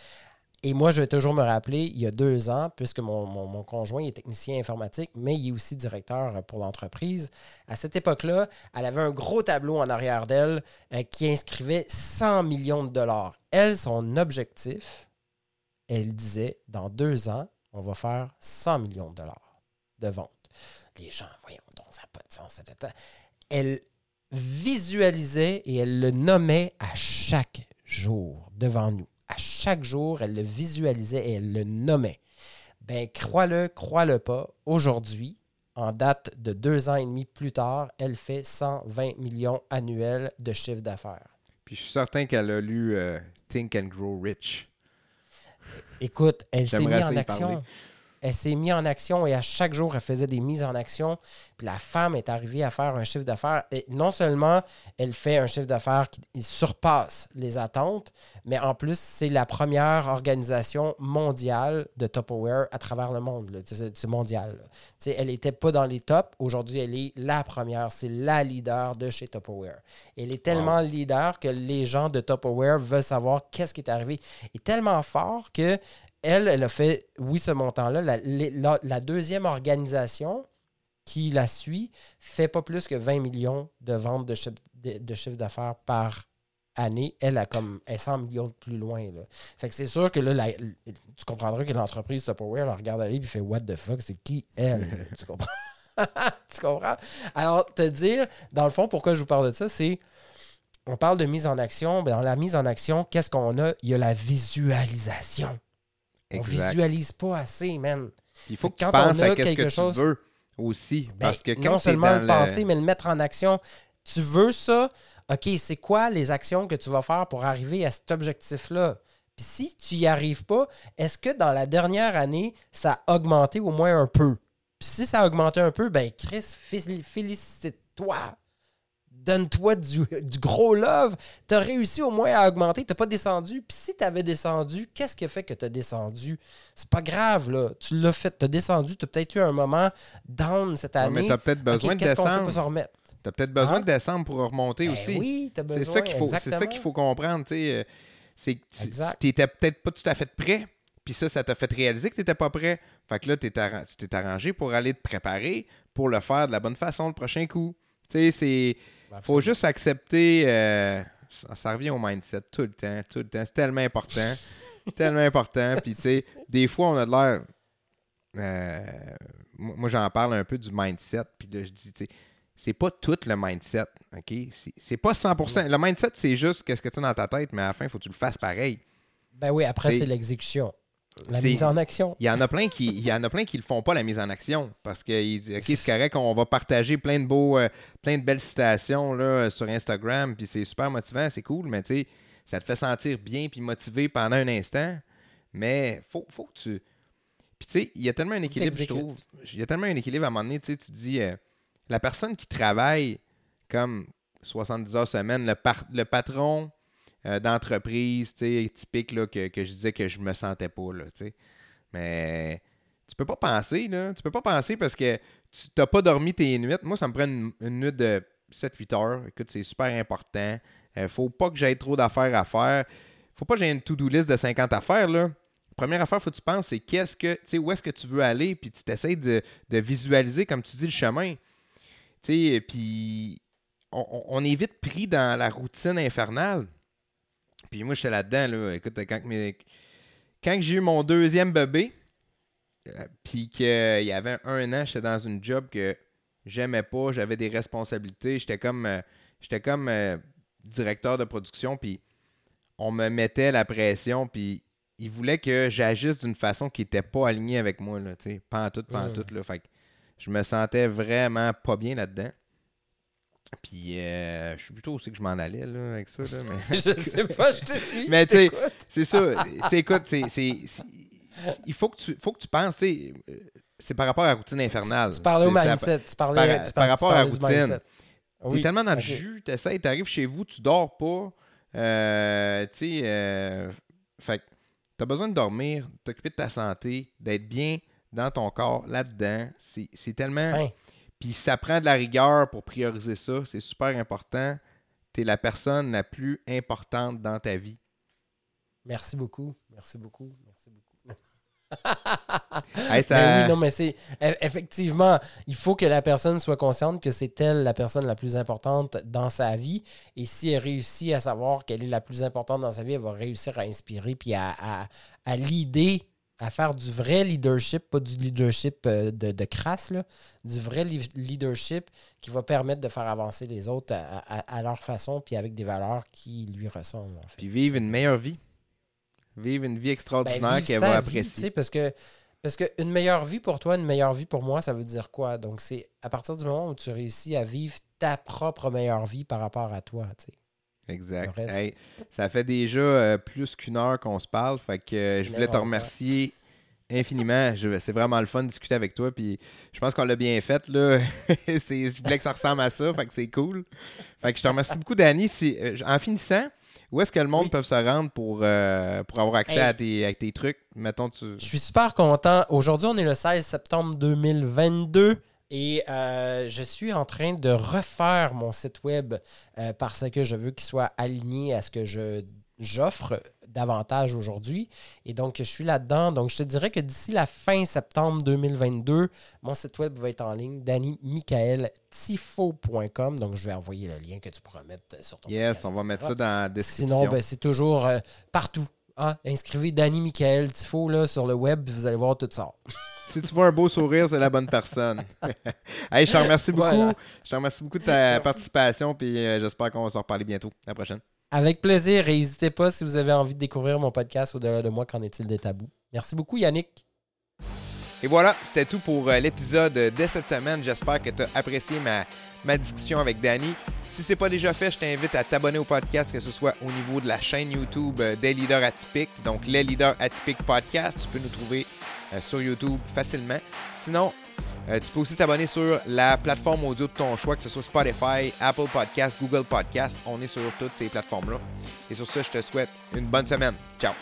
Et moi, je vais toujours me rappeler, il y a deux ans, puisque mon, conjoint est technicien informatique, mais il est aussi directeur pour l'entreprise. À cette époque-là, elle avait un gros tableau en arrière d'elle euh, qui inscrivait 100 millions de dollars. Elle, son objectif, elle disait, dans deux ans, on va faire 100 millions de dollars de ventes. Les gens, voyons donc, ça n'a pas de sens. Elle visualisait et elle le nommait à chaque jour devant nous. À chaque jour, elle le visualisait et elle le nommait. Ben, crois-le, crois-le pas, aujourd'hui, en date de deux ans et demi plus tard, elle fait 120 millions annuels de chiffre d'affaires.
Puis je suis certain qu'elle a lu euh, Think and Grow Rich.
Écoute, elle s'est mise en action.
parler.
Elle s'est mise en action et à chaque jour, elle faisait des mises en action. Puis la femme est arrivée à faire un chiffre d'affaires. Et non seulement elle fait un chiffre d'affaires qui surpasse les attentes, mais en plus, c'est la première organisation mondiale de Tupperware à travers le monde. C'est mondial. elle n'était pas dans les tops. Aujourd'hui, elle est la première. C'est la leader de chez Tupperware. Elle est tellement leader que les gens de Tupperware veulent savoir qu'est-ce qui est arrivé. Et tellement fort que elle, elle a fait, oui, ce montant-là. La, les- la- la deuxième organisation qui la suit fait pas plus que 20 millions de ventes de chiffre, de, de chiffre d'affaires par année. Elle a comme elle est 100 millions de plus loin. Là. Fait que c'est sûr que là, la- tu comprendras que l'entreprise Tupperware la regarde aller et fait What the fuck, c'est qui elle? [laughs] tu comprends? [laughs] tu comprends? Alors, te dire, dans le fond, pourquoi je vous parle de ça, c'est on parle de mise en action. Ben, dans la mise en action, qu'est-ce qu'on a? Il y a la visualisation. On visualise pas assez, man.
Il faut que
Quand
tu penses
on a
à
quelque
que
chose-
tu veux aussi.
Ben,
parce que quand
non seulement le penser, mais le mettre en action. Tu veux ça? OK, c'est quoi les actions que tu vas faire pour arriver à cet objectif-là? Puis si tu n'y arrives pas, est-ce que dans la dernière année, ça a augmenté au moins un peu? Puis si ça a augmenté un peu, ben Chris, fél- félicite-toi donne-toi du, du gros love. Tu as réussi au moins à augmenter, tu pas descendu. Puis si tu avais descendu, qu'est-ce qui a fait que tu as descendu? C'est pas grave, là. Tu l'as fait, tu as descendu, tu as peut-être eu un moment down cette
Ouais,
année.
mais tu as peut-être besoin
Ok,
de
qu'on fait
descendre.
pour remettre?
Tu as peut-être besoin
Hein?
de descendre pour remonter
Ben
aussi.
oui, tu as besoin.
C'est ça qu'il faut, c'est ça qu'il faut comprendre. euh, C'est que tu n'étais peut-être pas tout à fait prêt. Puis ça, ça t'a fait réaliser que tu n'étais pas prêt. Fait que là, tu t'es arrangé pour aller te préparer pour le faire de la bonne façon le prochain coup. Tu sais, c'est. Faut juste accepter. euh, ça, ça revient au mindset tout le temps, tout le temps. C'est tellement important. [laughs] tellement important. Puis, tu sais, des fois, on a de l'air. euh, moi, j'en parle un peu du mindset. Puis là, je dis, tu sais, c'est pas tout le mindset. OK? C'est- pas 100%. Le mindset, c'est juste qu'est-ce que tu as dans ta tête, mais à la fin, il faut que tu le fasses pareil.
Ben oui, après,
c'est
l'exécution. La mise en action.
Il y en a plein qui il y en a plein qui le font pas la mise en action parce qu'ils disent OK, c'est correct, on va partager plein de beaux euh, plein de belles citations là, sur Instagram puis c'est super motivant, c'est cool, mais tu sais, ça te fait sentir bien puis motivé pendant un instant, mais faut faut que tu puis tu sais, il y a tellement un équilibre, je trouve. Il y a tellement un équilibre à un moment donné, tu sais, tu dis euh, la personne qui travaille comme 70 heures semaine, le, par- le patron euh, d'entreprise, typique là, que, que je disais que je me sentais pas, là. Mais tu peux pas penser, là. Tu peux pas penser parce que tu n'as pas dormi tes nuits. Moi, ça me prend une, une nuit de 7-8 heures. Écoute, c'est super important. Euh, faut pas que j'aie trop d'affaires à faire. Faut pas que j'aie une to-do list de 50 affaires, là. Première affaire, faut que tu penses, c'est qu'est-ce que, tu où est-ce que tu veux aller, puis tu t'essayes de, de visualiser, comme tu dis, le chemin. Tu sais, puis on- on est vite pris dans la routine infernale. Puis moi, j'étais là-dedans, là. Écoute, quand, mes- quand j'ai eu mon deuxième bébé, euh, puis qu'il y avait un an, j'étais dans une job que j'aimais pas, j'avais des responsabilités, j'étais comme, euh, j'étais comme euh, directeur de production, puis on me mettait la pression, puis ils voulaient que j'agisse d'une façon qui n'était pas alignée avec moi, là, tu sais, pas en tout, pas en
Mm.
tout, là. Fait que je me sentais vraiment pas bien là-dedans. Puis euh, je suis plutôt aussi que je m'en allais, là, avec ça, là, mais... [laughs] [laughs]
je sais pas, je te suis.
Mais tu sais, c'est ça. Écoute, c'est, c'est- c'est- il faut que tu, faut que tu penses, c'est par rapport à la routine infernale.
Tu parlais au
C'est- c'est
mindset. Tu parlais,
par-
tu
par
par-
rapport
tu
à la routine. T'es tellement dans le jus, t'essayes, t'arrives chez vous, tu dors pas. Euh, tu sais, euh, fait que t'as besoin de dormir, t'occuper de ta santé, d'être bien dans ton corps, là-dedans. C'est, c'est tellement...
Sain.
Puis ça prend de la rigueur pour prioriser ça. C'est super important. T'es la personne la plus importante dans ta vie.
Merci beaucoup. Merci beaucoup. Merci beaucoup.
Hey, [laughs] ça-
Mais oui, non, mais c'est e- effectivement, il faut que la personne soit consciente que c'est elle la personne la plus importante dans sa vie. Et si elle réussit à savoir qu'elle est la plus importante dans sa vie, elle va réussir à inspirer puis à, à, à leader, à faire du vrai leadership, pas du leadership euh, de, de crasse, là, du vrai leadership qui va permettre de faire avancer les autres à, à- à leur façon puis avec des valeurs qui lui ressemblent. En fait.
Puis vivre une meilleure vie. Vivre une vie
Ben,
extraordinaire
vivre
qu'elle va apprécier.
parce que parce qu'une meilleure vie pour toi, une meilleure vie pour moi, ça veut dire quoi? Donc, c'est à partir du moment où tu réussis à vivre ta propre meilleure vie par rapport à toi, tu sais.
Exact. Hey, ça fait déjà euh, plus qu'une heure qu'on se parle. Fait que euh, je voulais te remercier infiniment. C'est vraiment le fun de discuter avec toi. Puis je pense qu'on l'a bien fait. Là. [laughs] Je voulais que ça ressemble à ça. Fait que c'est cool. Fait que je te remercie beaucoup, Danny. Si, euh, en finissant, où est-ce que le monde
Oui.
peut se rendre pour, euh, pour avoir accès
Hey.
à, tes, à tes trucs? Mettons, tu.
Je suis super content. Aujourd'hui, on est le 16 septembre 2022 et euh, je suis en train de refaire mon site web euh, parce que je veux qu'il soit aligné à ce que je j'offre davantage aujourd'hui. Et donc, je suis là-dedans. Donc, je te dirais que d'ici la fin septembre 2022, mon site web va être en ligne, dannymichaeltifo.com. Donc, je vais envoyer le lien que tu pourras mettre sur ton
Yes,
podcast,
on va
etc.
mettre ça dans la description.
Sinon, ben, c'est toujours euh, partout. hein. Inscrivez Danny Michael Tifo là, sur le web, vous allez voir tout ça. [laughs]
Si tu vois un beau sourire, c'est la bonne personne. [laughs] hey, je te remercie beaucoup.
Voilà.
Je te remercie beaucoup de ta
Merci.
participation. Puis euh, j'espère qu'on va se reparler bientôt. À la prochaine.
Avec plaisir et n'hésitez pas si vous avez envie de découvrir mon podcast au-delà de moi, qu'en est-il des tabous? Merci beaucoup Yannick.
Et voilà, c'était tout pour euh, l'épisode de cette semaine. J'espère que tu as apprécié ma, ma discussion avec Danny. Si ce n'est pas déjà fait, je t'invite à t'abonner au podcast, que ce soit au niveau de la chaîne YouTube euh, des leaders atypiques, donc les leaders atypiques podcast. Tu peux nous trouver sur YouTube facilement. Sinon, Euh, tu peux aussi t'abonner sur la plateforme audio de ton choix, que ce soit Spotify, Apple Podcast, Google Podcast. On est sur toutes ces plateformes-là. Et sur ce, je te souhaite une bonne semaine. Ciao!